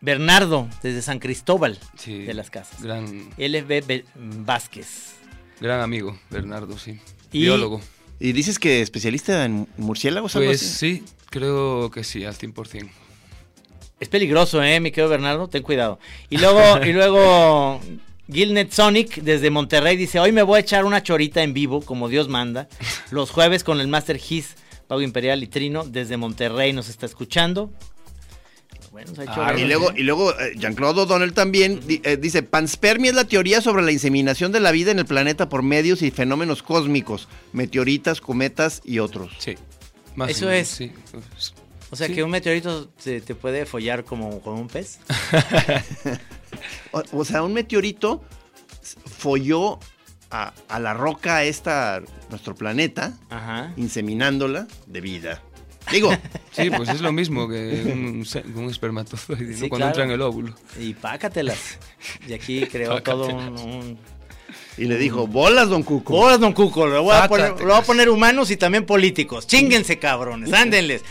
Bernardo, desde San Cristóbal Sí, de las Casas. Gran, LB Vázquez. gran amigo, Bernardo, sí. Y- Biólogo. Y dices que especialista en murciélagos, algo Pues así. sí, creo que sí, al 100%. Es peligroso, ¿eh? Mi querido Bernardo, ten cuidado. Y luego, y luego Gilnet Sonic desde Monterrey dice, hoy me voy a echar una chorita en vivo, como Dios manda. Los jueves con el Master His, Pago Imperial y Trino, desde Monterrey nos está escuchando. Bueno, se ha hecho Ah, Y luego, ¿sí? y luego eh, Jean-Claude O'Donnell también eh, dice, panspermia es la teoría sobre la inseminación de la vida en el planeta por medios y fenómenos cósmicos, meteoritas, cometas y otros. Sí. Más Eso es. Sí. pues, O sea sí. que un meteorito se te puede follar como con un pez. O, o sea, un meteorito folló a, a la roca esta, nuestro planeta, Ajá. inseminándola de vida. Digo, Sí, pues es lo mismo que un, un espermatozoide, Sí, ¿no? Cuando claro. entra en el óvulo. Y pácatelas. Y aquí creó todo un, un- Y le dijo, bolas, don Cuco. Bolas, don Cuco, lo voy, a poner, lo voy a poner humanos y también políticos. Chínguense, cabrones, ándenles.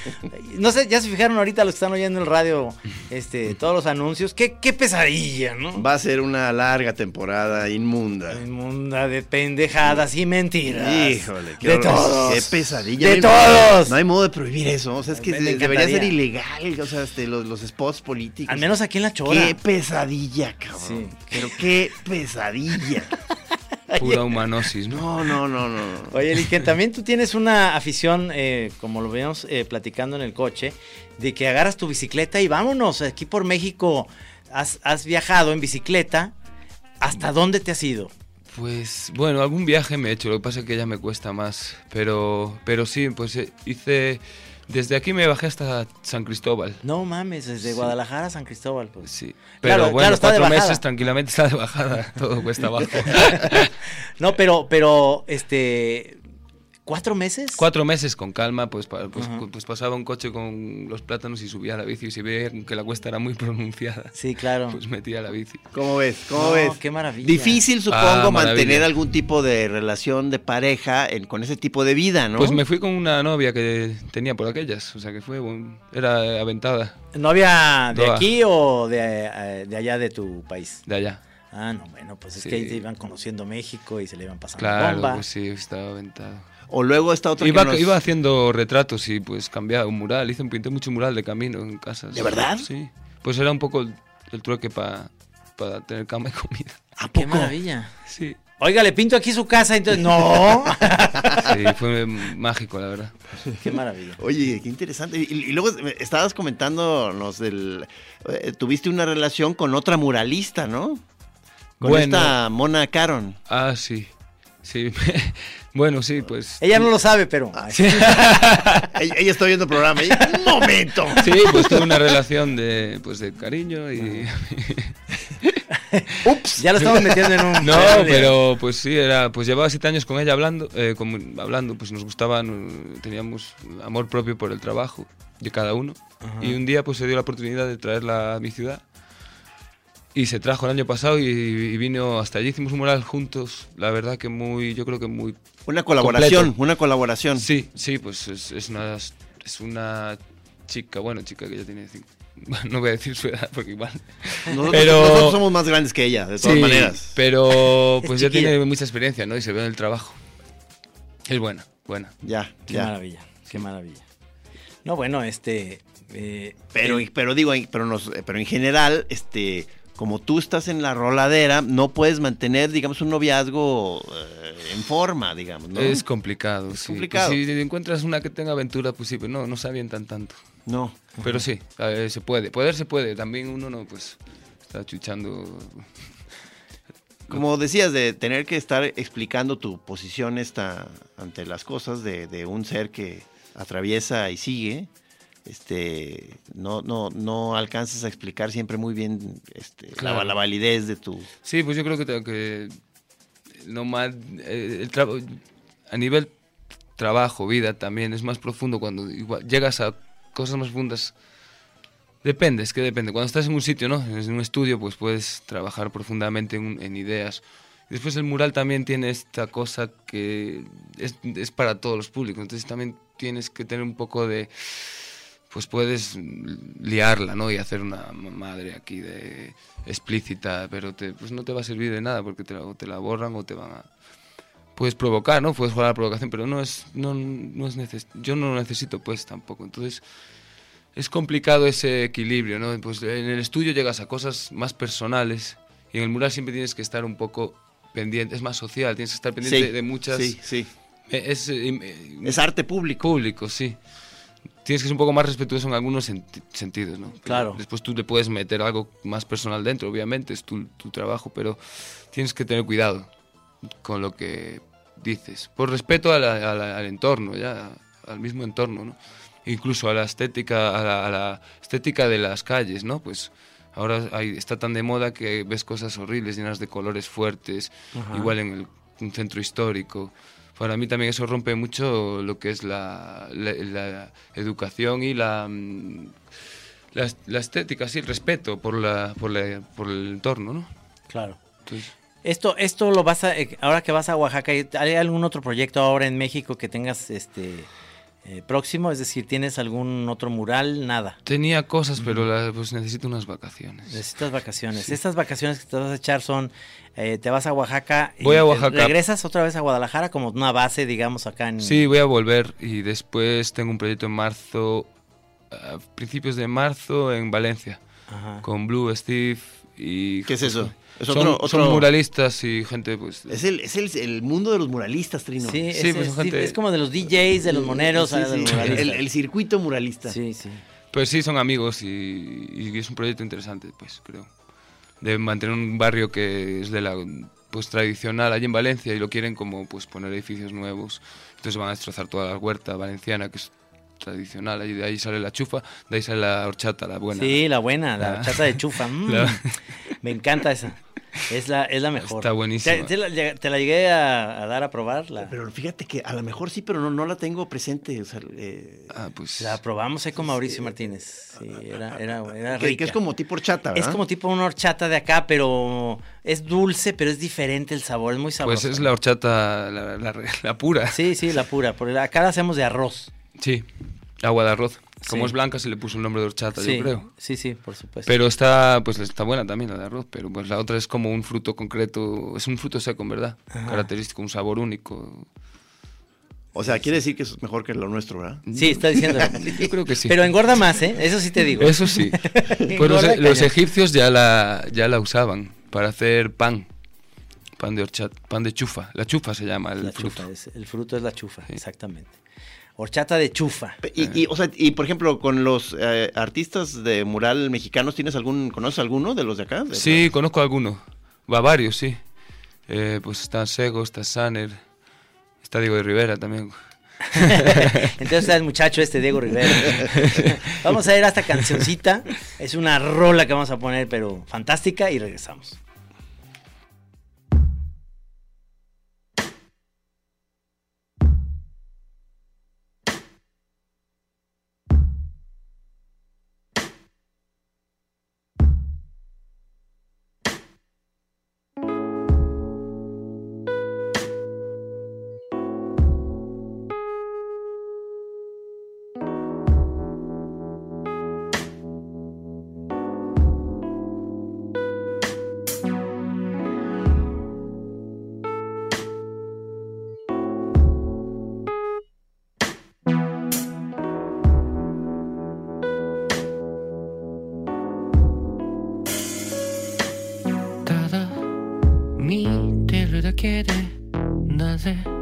No sé, ya se fijaron ahorita los que están oyendo en el radio este, todos los anuncios. Qué, qué pesadilla, ¿no? Va a ser una larga temporada inmunda. Inmunda de pendejadas y mentiras. Híjole, qué de horror. todos. Qué pesadilla. De No todos. No hay modo de prohibir eso. O sea, es que debería ser ilegal. O sea, este, los, los spots políticos. Al menos aquí en la chora. Qué pesadilla, cabrón. Sí. Pero qué pesadilla. Pura humanosis, ¿no? No, no, no, no. Oye, Liken, también tú tienes una afición, eh, como lo veíamos eh, platicando en el coche, de que agarras tu bicicleta y vámonos. Aquí por México has, has viajado en bicicleta. ¿Hasta dónde te has ido? Pues bueno, algún viaje me he hecho, lo que pasa es que ya me cuesta más. Pero, pero sí, pues eh, hice. Desde aquí me bajé hasta San Cristóbal. No mames, desde Guadalajara a San Cristóbal. Pues. Sí. Pero claro, bueno, está cuatro meses tranquilamente está de bajada. Todo cuesta abajo. No, pero, pero, este, ¿cuatro meses? cuatro meses con calma, pues, pues, pues pasaba un coche con los plátanos y subía a la bici. Y si veía que la cuesta era muy pronunciada, Sí, claro. pues metía la bici. ¿Cómo ves? ¿Cómo No, ves? qué maravilla. Difícil, supongo, Ah, mantener maravilla. algún tipo de relación de pareja en- con ese tipo de vida, ¿no? Pues me fui con una novia que tenía por aquellas, o sea que fue, buen- era aventada ¿Novia de aquí o de, eh, de allá de tu país? de allá. Ah, no, bueno, pues es Sí. que ahí se iban conociendo México y se le iban pasando Claro, bomba. pues sí, estaba aventado. O luego esta otra Iba, que nos- iba haciendo retratos y pues cambiaba un mural, hice un pinté mucho mural de camino en casas. ¿De verdad? Sí. Pues era un poco el, el trueque para tener cama y comida. ¿A Qué maravilla. Sí. Oiga, le pinto aquí su casa, entonces no. Sí, fue mágico, la verdad. Qué maravilla. Oye, qué interesante. Y, y luego me- estabas comentándonos del... eh, tuviste una relación con otra muralista, ¿no? Con Bueno. esta Mona Caron. Ah, sí. Sí. bueno, sí, pues. Ella no lo sabe, pero. ella, ella está viendo el programa. y, ¡Un momento! Sí, pues tuve una relación de, pues, de cariño y... Ups, ya lo estamos metiendo en un. No, pero pues sí, era, pues llevaba siete años con ella hablando, eh, como- hablando, pues nos gustaban, eh, teníamos amor propio por el trabajo de cada uno. Y un día pues se dio la oportunidad de traerla a mi ciudad. Y se trajo el año pasado y, y vino hasta allí, hicimos un mural juntos, la verdad que muy, yo creo que muy... Una colaboración, Completo. una colaboración. Sí, sí, pues es, es una, es una chica, bueno, chica que ya tiene... cinco- no voy a decir su edad porque igual... Nosotros, Pero- nosotros somos más grandes que ella, de todas Sí, maneras. Pero Es pues ya tiene mucha experiencia, ¿no? Y se ve en el trabajo. Es buena, buena. Ya, Qué ya. maravilla, qué maravilla. No, bueno, este. eh, Pero, eh, pero digo, pero, nos, pero en general, este, como tú estás en la roladera, no puedes mantener, digamos, un noviazgo eh, en forma, digamos, ¿no? Es complicado, Es sí. complicado. Pues si encuentras una que tenga aventura, pues sí, pero no, no se avientan tanto. No. Pero sí, ver, se puede. Poder se puede. También uno no, pues, está chuchando. Como decías, de tener que estar explicando tu posición esta, ante las cosas de, de un ser que atraviesa y sigue, este, no, no, no alcanzas a explicar siempre muy bien este, la- Claro. la, validez de tu... Sí, pues yo creo que, que lo más, eh, el traba- a nivel trabajo, vida también es más profundo cuando igual llegas a cosas más profundas. Depende, es que depende. Cuando estás en un sitio, ¿no? En un estudio, pues puedes trabajar profundamente en, en ideas. Después el mural también tiene esta cosa que es, es para todos los públicos. Entonces también tienes que tener un poco de... Pues puedes liarla, ¿no? Y hacer una madre aquí de explícita, pero te, pues no te va a servir de nada porque te la, o te la borran o te van a... Puedes provocar, ¿no? Puedes jugar a la provocación, pero no es, no, no es neces yo no lo necesito pues tampoco. Entonces es complicado ese equilibrio, ¿no? Pues en el estudio llegas a cosas más personales y en el mural siempre tienes que estar un poco pendiente, es más social, tienes que estar pendiente Sí, de, de muchas... Sí, sí. Es, eh, eh, Es arte público. público, sí. Tienes que ser un poco más respetuoso en algunos senti- sentidos, ¿no? Claro. Después tú le puedes meter algo más personal dentro, obviamente, es tu, tu trabajo, pero tienes que tener cuidado con lo que dices. Por respeto a la- a la- al entorno, ya, al mismo entorno, ¿no? Incluso a la estética, a la, a la estética de las calles, ¿no? Pues ahora hay- está tan de moda que ves cosas horribles, llenas de colores fuertes, igual en el, un centro histórico. Para mí también eso rompe mucho lo que es la, la- la educación y la, mm, la, la estética, sí, el respeto por, la, por, el entorno, ¿no? Claro. Entonces, Esto, esto lo vas a, eh, ahora que vas a Oaxaca, ¿hay algún otro proyecto ahora en México que tengas este eh, próximo? Es decir, ¿tienes algún otro mural? Nada. Tenía cosas, pero la- pues necesito unas vacaciones. Necesitas vacaciones. Estas vacaciones que te vas a echar son, eh, te vas a Oaxaca. y a Oaxaca. Regresas otra vez a Guadalajara como una base, digamos, acá en... Sí, voy a volver y después tengo un proyecto en marzo, a principios de marzo en Valencia, Ajá. con Blue, Steve y... ¿Qué es eso? Es son, otro- son otro- muralistas y gente pues... Es el, es el, el mundo de los muralistas, Trino. Sí, Sí, es, pues, es- gente- es como de los DJs, de los moneros, Sí, ah, sí, de los el, el circuito muralista. Sí, sí. Pues sí, son amigos y, y es un proyecto interesante, pues creo. De mantener un barrio que es de la pues tradicional allí en Valencia y lo quieren como pues poner edificios nuevos. Entonces van a destrozar toda la huerta valenciana que es tradicional. De ahí sale la chufa, de ahí sale la horchata, la buena. Sí, la buena, la La- chata de chufa. mm, La- Me encanta esa. Es la, es la mejor. Está buenísima. ¿Te, te la, te la llegué a, a dar a probar? La, Pero fíjate que a lo mejor sí, pero no, no la tengo presente. O sea, eh, Ah, pues la probamos ahí con Mauricio Martínez. Sí, era, era, era que, que rica. es como tipo horchata, ¿verdad? Es como tipo una horchata de acá, pero es dulce, pero es diferente el sabor, es muy sabroso. Pues es la horchata, la, la- la pura. Sí, sí, la pura. Porque acá la hacemos de arroz. Sí, agua de arroz. Como Sí. es blanca se le puso el nombre de horchata, sí, yo creo. sí, sí, por supuesto. Pero está, pues está buena también la de arroz, pero pues la otra es como un fruto concreto, es un fruto seco, en verdad, Ajá. característico, un sabor único. O sea, quiere decir que es mejor que lo nuestro, ¿verdad? Sí, está diciendo. Yo creo que sí. Pero engorda más, ¿eh? Eso sí te digo. Eso sí. Pues los, cañón. egipcios ya la, ya la usaban para hacer pan, pan de horchata, pan de chufa. La chufa se llama el La fruto. chufa, es- el fruto es la chufa, exactamente. Horchata de chufa. Y, y, o sea, y por ejemplo, con los eh, artistas de mural mexicanos, ¿tienes algún, conoces alguno de los de acá? De- Sí, conozco alguno. Va varios, sí. Eh, pues está Sego, está Saner, está Diego de Rivera también. Entonces está el muchacho este Diego Rivera. vamos a ir a esta cancioncita. Es una rola que vamos a poner, pero fantástica, y regresamos.「sé.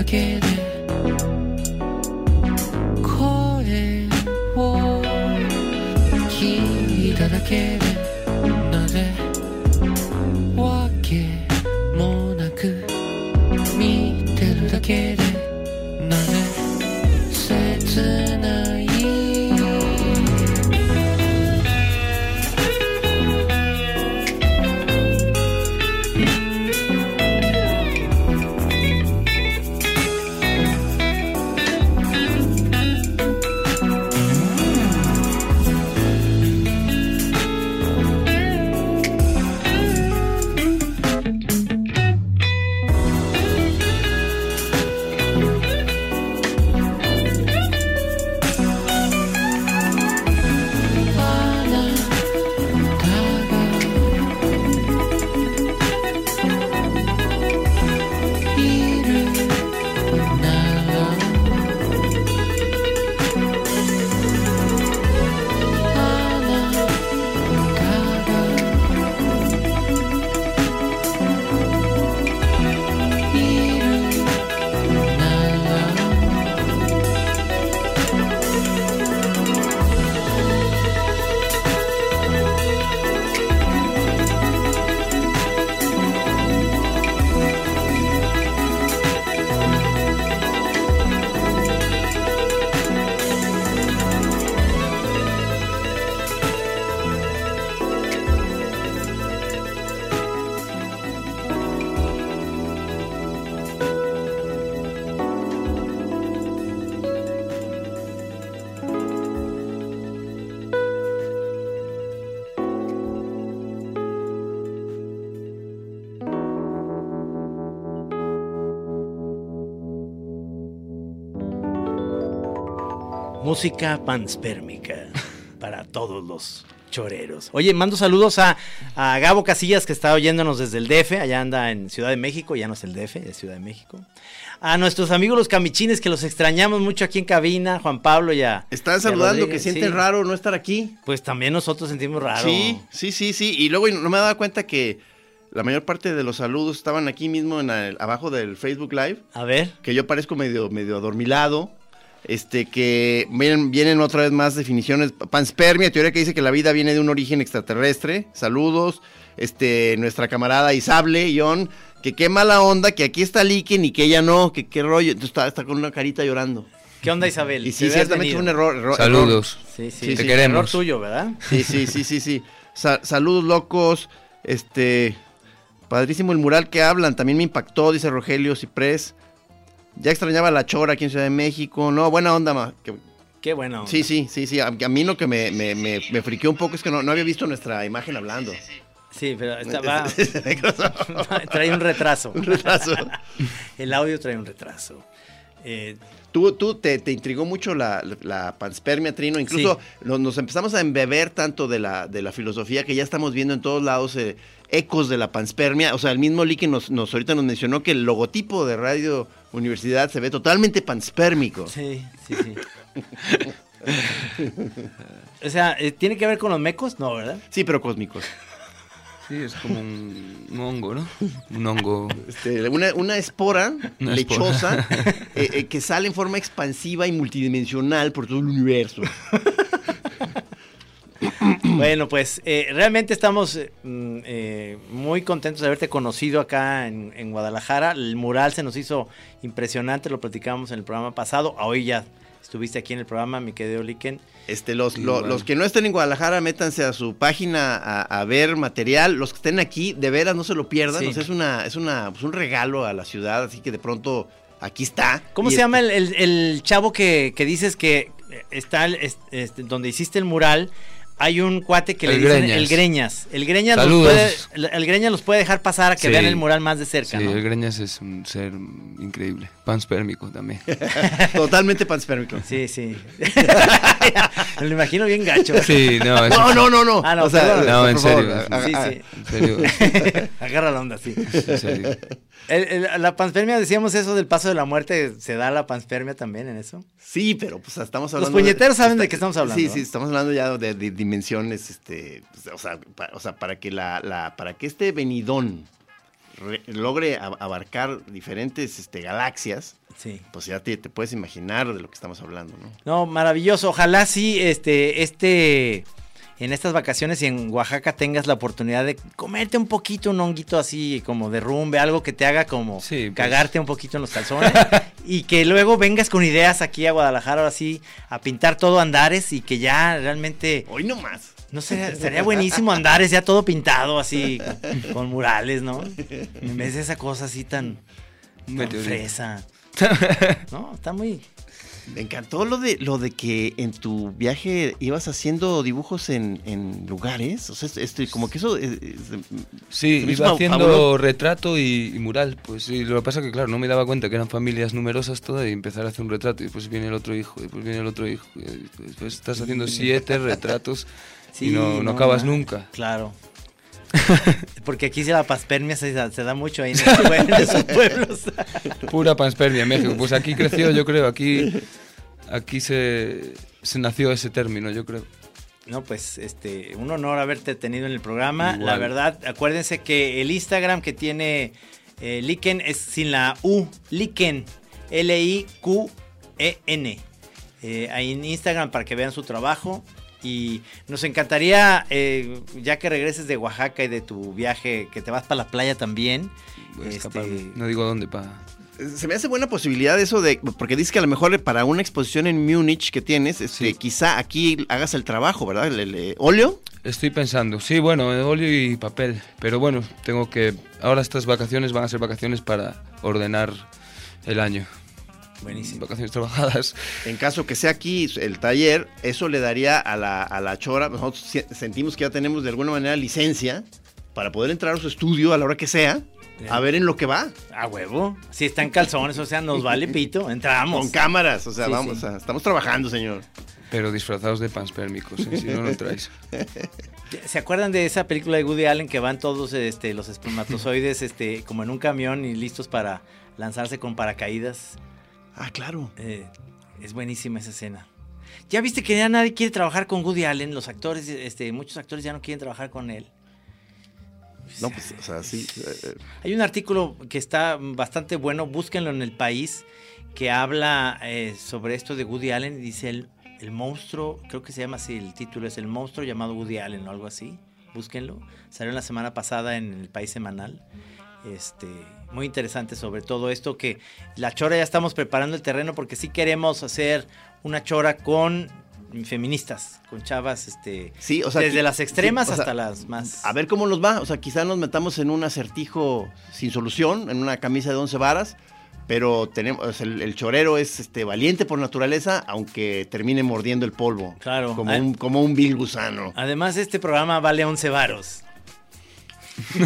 だけで声を聞いただけでなぜ Música panspérmica para todos los choreros. Oye, mando saludos a, a Gabo Casillas que está oyéndonos desde el DF, allá anda en Ciudad de México, ya no es el DF, es Ciudad de México. A nuestros amigos los camichines que los extrañamos mucho aquí en cabina, Juan Pablo ya. Están saludando que sienten raro no estar aquí. Pues también nosotros sentimos raro. Sí, sí, sí, sí. Y luego no me daba cuenta que la mayor parte de los saludos estaban aquí mismo en el- abajo del Facebook Live. A ver. Que yo parezco medio, medio adormilado. Este, que vienen, vienen otra vez más definiciones. Panspermia, teoría que dice que la vida viene de un origen extraterrestre. Saludos. Este, nuestra camarada Isable, Ion, que qué mala onda, que aquí está Liken y que ella no, que qué rollo. Entonces está, está con una carita llorando. ¿Qué onda, Isabel? Y sí, ciertamente fue un error. error- Saludos. Sí, sí, Sí, Te sí. queremos. Error tuyo, ¿verdad? Sí, sí, sí, sí, sí. Sa- saludos locos. Este. Padrísimo el mural que hablan. También me impactó, dice Rogelio Ciprés. Ya extrañaba la chora aquí en Ciudad de México. No, buena onda, ma. que- Qué bueno. Sí, sí, sí, sí. A, a mí lo que me, me, me, me friqueó un poco es que no, no había visto nuestra imagen hablando. Sí, pero está- va- trae un retraso. Un retraso. El audio trae un retraso. Eh, Tú, tú te, te intrigó mucho la, la panspermia, Trino. Incluso nos, nos empezamos a embeber tanto de la, de la filosofía que ya estamos viendo en todos lados eh, ecos de la panspermia. O sea, el mismo Lique nos, nos ahorita nos mencionó que el logotipo de Radio Universidad se ve totalmente panspérmico. sí, sí, sí. o sea, eh, ¿tiene que ver con los mecos? No, ¿verdad? Sí, pero cósmicos. Sí, es como un, un hongo, ¿no? Un hongo. Este, una, una espora Una lechosa espora. eh, eh, que sale en forma expansiva y multidimensional por todo el universo. Bueno, pues eh, realmente estamos eh, mm, eh, muy contentos de haberte conocido acá en, en Guadalajara. El mural se nos hizo impresionante, lo platicamos en el programa pasado. Hoy ya estuviste aquí en el programa, mi querido Liken. Este, los, lo- los que no estén en Guadalajara, métanse a su página a, a ver material. Los que estén aquí, de veras, no se lo pierdan. Sí. O sea, es, una, es una, pues, un regalo a la ciudad, así que de pronto aquí está. ¿Cómo Y se este- llama el, el- el chavo que, que dices que está el- este, donde hiciste el mural? Hay un cuate que le dicen Greñas. el Greñas. El Greñas, los puede, el, Greñas los puede dejar pasar a que Sí. vean el mural más de cerca, Sí, ¿no? el Greñas es un ser increíble. Panspérmico también. Totalmente panspérmico. Sí, sí. Me lo imagino bien gacho. Sí, no, es No, no, no, no. Ah, no, O sea, perdón. No, en favor, serio. a- a- Sí, sí. En serio. Agarra la onda, sí. En serio. El- el- la panspermia, decíamos eso del paso de la muerte, ¿se da la panspermia también en eso? Sí, pero pues estamos Los hablando. puñeteros saben de qué estamos hablando, Sí, sí, estamos hablando ya de, de dimensiones, este, o sea, pa- o sea, para que la, la- para que este venidón re- logre abarcar diferentes este, galaxias, Sí. pues ya te, te puedes imaginar de lo que estamos hablando, ¿no? No, maravilloso. Ojalá sí, este, este, en estas vacaciones y en Oaxaca tengas la oportunidad de comerte un poquito un honguito así como derrumbe, algo que te haga como Sí, pues. cagarte un poquito en los calzones y que luego vengas con ideas aquí a Guadalajara ahora sí a pintar todo Andares y que ya realmente Hoy no más. no sé, sería buenísimo Andares ya todo pintado así con, con murales, ¿no? En vez de esa cosa así tan, fresa. No, está muy Me encantó lo de lo de que en tu viaje ibas haciendo dibujos en, en lugares. O sea, es- este, como que eso. es- es- Sí, Se me hizo iba haciendo fabuloso. retrato y, y mural. Pues sí, lo que pasa que, claro, no me daba cuenta que eran familias numerosas todas y empezar a hacer un retrato. Y después viene el otro hijo, y después viene el otro hijo. Y después estás haciendo siete retratos y no, no acabas nunca. Claro. Porque aquí sí la paspermia se, da- se da mucho ahí en, esos pue- en esos pueblos. Pura panspermia en México. Pues aquí creció, yo creo. Aquí, aquí se, se nació ese término, yo creo. No, pues este, un honor haberte tenido en el programa. Igual. La verdad, acuérdense que el Instagram que tiene eh, Liken es sin la U, Liken, L-I-Q-E-N. Eh, ahí en Instagram para que vean su trabajo. Y nos encantaría, eh, ya que regreses de Oaxaca y de tu viaje, que te vas para la playa también. Este. No digo dónde, pa. Se me hace buena posibilidad eso de, porque dices que a lo mejor para una exposición en Múnich que tienes, este, Sí. quizá aquí hagas el trabajo, ¿verdad? El, el, eh, óleo. Estoy pensando, sí, bueno, eh, óleo y papel, pero bueno, tengo que, ahora estas vacaciones van a ser vacaciones para ordenar el año, Buenísimo. vacaciones trabajadas. En caso que sea aquí el taller, eso le daría a la, a la chora, nosotros sentimos que ya tenemos de alguna manera licencia para poder entrar a su estudio a la hora que sea, a ver en lo que va, A huevo. Si está en calzones, o sea, nos vale pito. Entramos. con cámaras, o sea, Sí, vamos, sí. a- estamos trabajando, señor. Pero disfrazados de panspermicos, ¿eh? si no, no traes. ¿Se acuerdan de esa película de Woody Allen que van todos este, los espermatozoides este, como en un camión y listos para lanzarse con paracaídas? Ah, claro. Eh, es buenísima esa escena. Ya viste que ya nadie quiere trabajar con Woody Allen, los actores, este, muchos actores ya no quieren trabajar con él. No, pues, o sea, sí. eh, eh, Hay un artículo que está bastante bueno, búsquenlo en el país, que habla eh, sobre esto de Woody Allen y dice el, el monstruo, creo que se llama así, el título es El monstruo llamado Woody Allen o algo así, búsquenlo. Salió la semana pasada en el país semanal. Este, muy interesante sobre todo esto que la chora ya estamos preparando el terreno porque sí queremos hacer una chora con feministas, con chavas, este, Sí, o sea, desde las extremas sí, o sea, hasta las más. A ver cómo nos va. O sea, quizá nos metamos en un acertijo sin solución, en una camisa de 11 varas, pero tenemos, el chorero es este, valiente por naturaleza, aunque termine mordiendo el polvo. Claro. Como, Ah. un, como un vil gusano. Además, este programa vale 11 varos.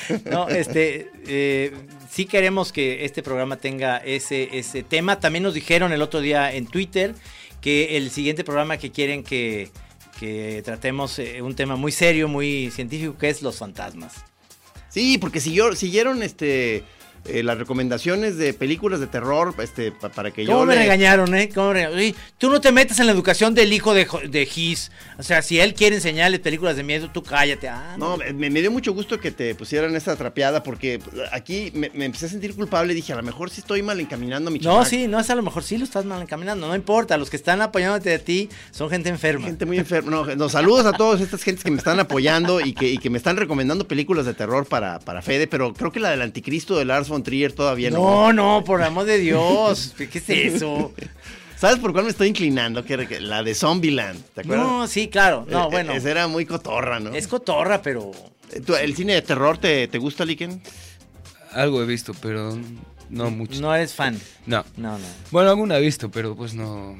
no, este, eh, sí queremos que este programa tenga ese, ese tema. También nos dijeron el otro día en Twitter que el siguiente programa que quieren que, que tratemos eh, un tema muy serio, muy científico, que es los fantasmas. Sí, porque siguió- siguieron este, eh, las recomendaciones de películas de terror este, pa- para que ¿Cómo yo me le- regañaron, eh? ¿Cómo me regañaron? Tú no te metas en la educación del hijo de, de Gis. O sea, si él quiere enseñarle películas de miedo, tú cállate. Ah, No, me, me dio mucho gusto que te pusieran esta trapeada porque aquí me, me empecé a sentir culpable. Dije, a lo mejor sí estoy mal encaminando a mi No, chamaco. sí, no es a lo mejor sí lo estás mal encaminando, no importa, los que están apoyándote de ti son gente enferma. Gente muy enferma. No, no, saludos a todas estas gentes que me están apoyando y que, y que me están recomendando películas de terror para, para Fede, pero creo que la del anticristo de Lars von Trier todavía no. No, no, por amor de Dios, ¿qué es eso? ¿Sabes por cuál me estoy inclinando? Que, la de Zombieland, ¿te acuerdas? No, sí, claro, no, Eh, bueno, Esa era muy cotorra, ¿no? es cotorra, pero Eh, ¿tú- ¿El cine de terror te, te gusta, Liken? Algo he visto, pero no mucho. no eres fan. No. No, no. Bueno, alguna he visto, pero pues no,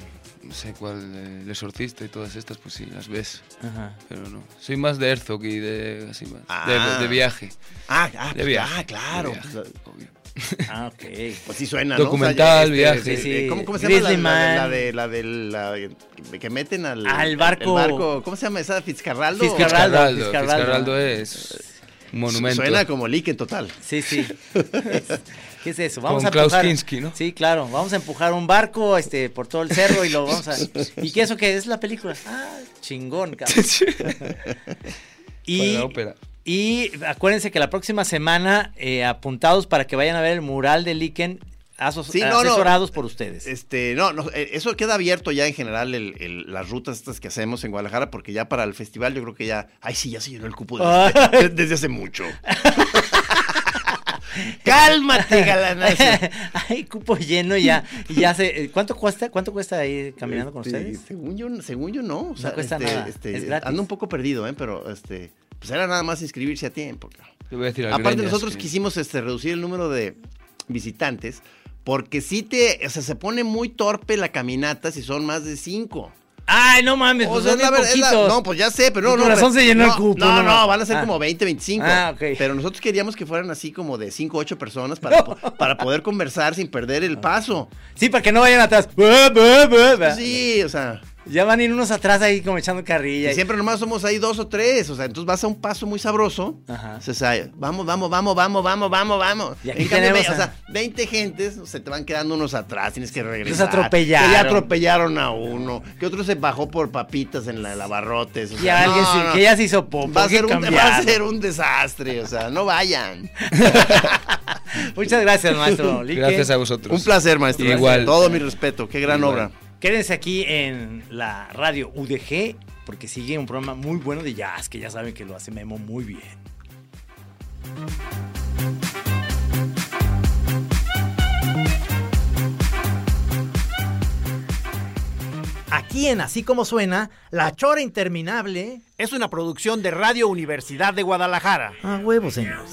no sé cuál, eh, El Exorcista y todas estas, pues sí, las ves. Ajá. Pero no. Soy más de Herzog y de, así más, Ah. de, de viaje. Ah, ah, De viaje. ah, claro. de viaje, Pues, obvio. Ah, ok. Pues sí suena, ¿no? Documental, viaje. este, Sí, sí. ¿Cómo, cómo se llama la, la, de la de la de la que meten al Al el barco. barco? ¿Cómo se llama esa Fitzcarraldo? Fitzcarraldo. Fitzcarraldo, es... Un monumento. Suena como Lick en total. Sí, sí. Es- ¿Qué es eso? Vamos Con a Klaus empujar. Kinski, ¿no? Sí, claro. Vamos a empujar un barco este, por todo el cerro y lo vamos a. ¿Y qué eso qué es la película? Ah, chingón, cabrón. y, Para la ópera. y acuérdense que la próxima semana, eh, apuntados para que vayan a ver el mural de Liken, aso- Sí, no, no. asesorados por ustedes. Este, no, no, eh, eso queda abierto ya en general el- el- las rutas estas que hacemos en Guadalajara, porque ya para el festival yo creo que ya, ay sí, ya se llenó el cupo desde, desde hace mucho. Cálmate, galanazo. Hay cupo lleno ya. Y ya se, eh, ¿Cuánto cuesta? ¿Cuánto cuesta ir caminando con Este, ustedes? Según yo, según yo no. O sea, cuesta este, nada, este, es gratis. Ando un poco perdido, ¿eh? Pero este, pues era nada más inscribirse a tiempo. Le voy a decir Aparte, Greñas nosotros que- quisimos este, reducir el número de visitantes porque sí te, o sea, se pone muy torpe la caminata si son más de cinco. Ay, no mames, O pues sea, son es la bien es la- poquitos. no, pues ya sé, pero no, no. razón se llenó el no, cupo, No, no, van a ser Ah. como 20, 25. Ah, ok. Pero nosotros queríamos que fueran así como de 5, 8 personas para, para poder conversar sin perder el paso. Sí, para que no vayan atrás. Sí, o sea, Ya van a ir unos atrás ahí como echando carrilla. y siempre nomás somos ahí dos o tres. O sea, entonces vas a un paso muy sabroso. Ajá. O sea, vamos, vamos, vamos, vamos, vamos, vamos, vamos. Y aquí En cambio, tenemos o sea, 20 gentes, se te van quedando unos atrás, tienes que regresar. Los atropellaron. Que ya atropellaron a uno, que otro se bajó por papitas en la, el abarrotes. O sea, Ya alguien no, se- no. que ya se hizo popo. Va a, ser un, va a cambiarlo. ser un desastre, o sea, no vayan. Muchas gracias, maestro. Lique. Gracias a vosotros. Un placer, maestro. Igual. Todo mi respeto, qué gran Igual. obra. Quédense aquí en la radio UDG porque sigue un programa muy bueno de jazz que ya saben que lo hace Memo muy bien. Aquí en Así como suena, La Chora Interminable. Es una producción de Radio Universidad de Guadalajara. A huevo, señores.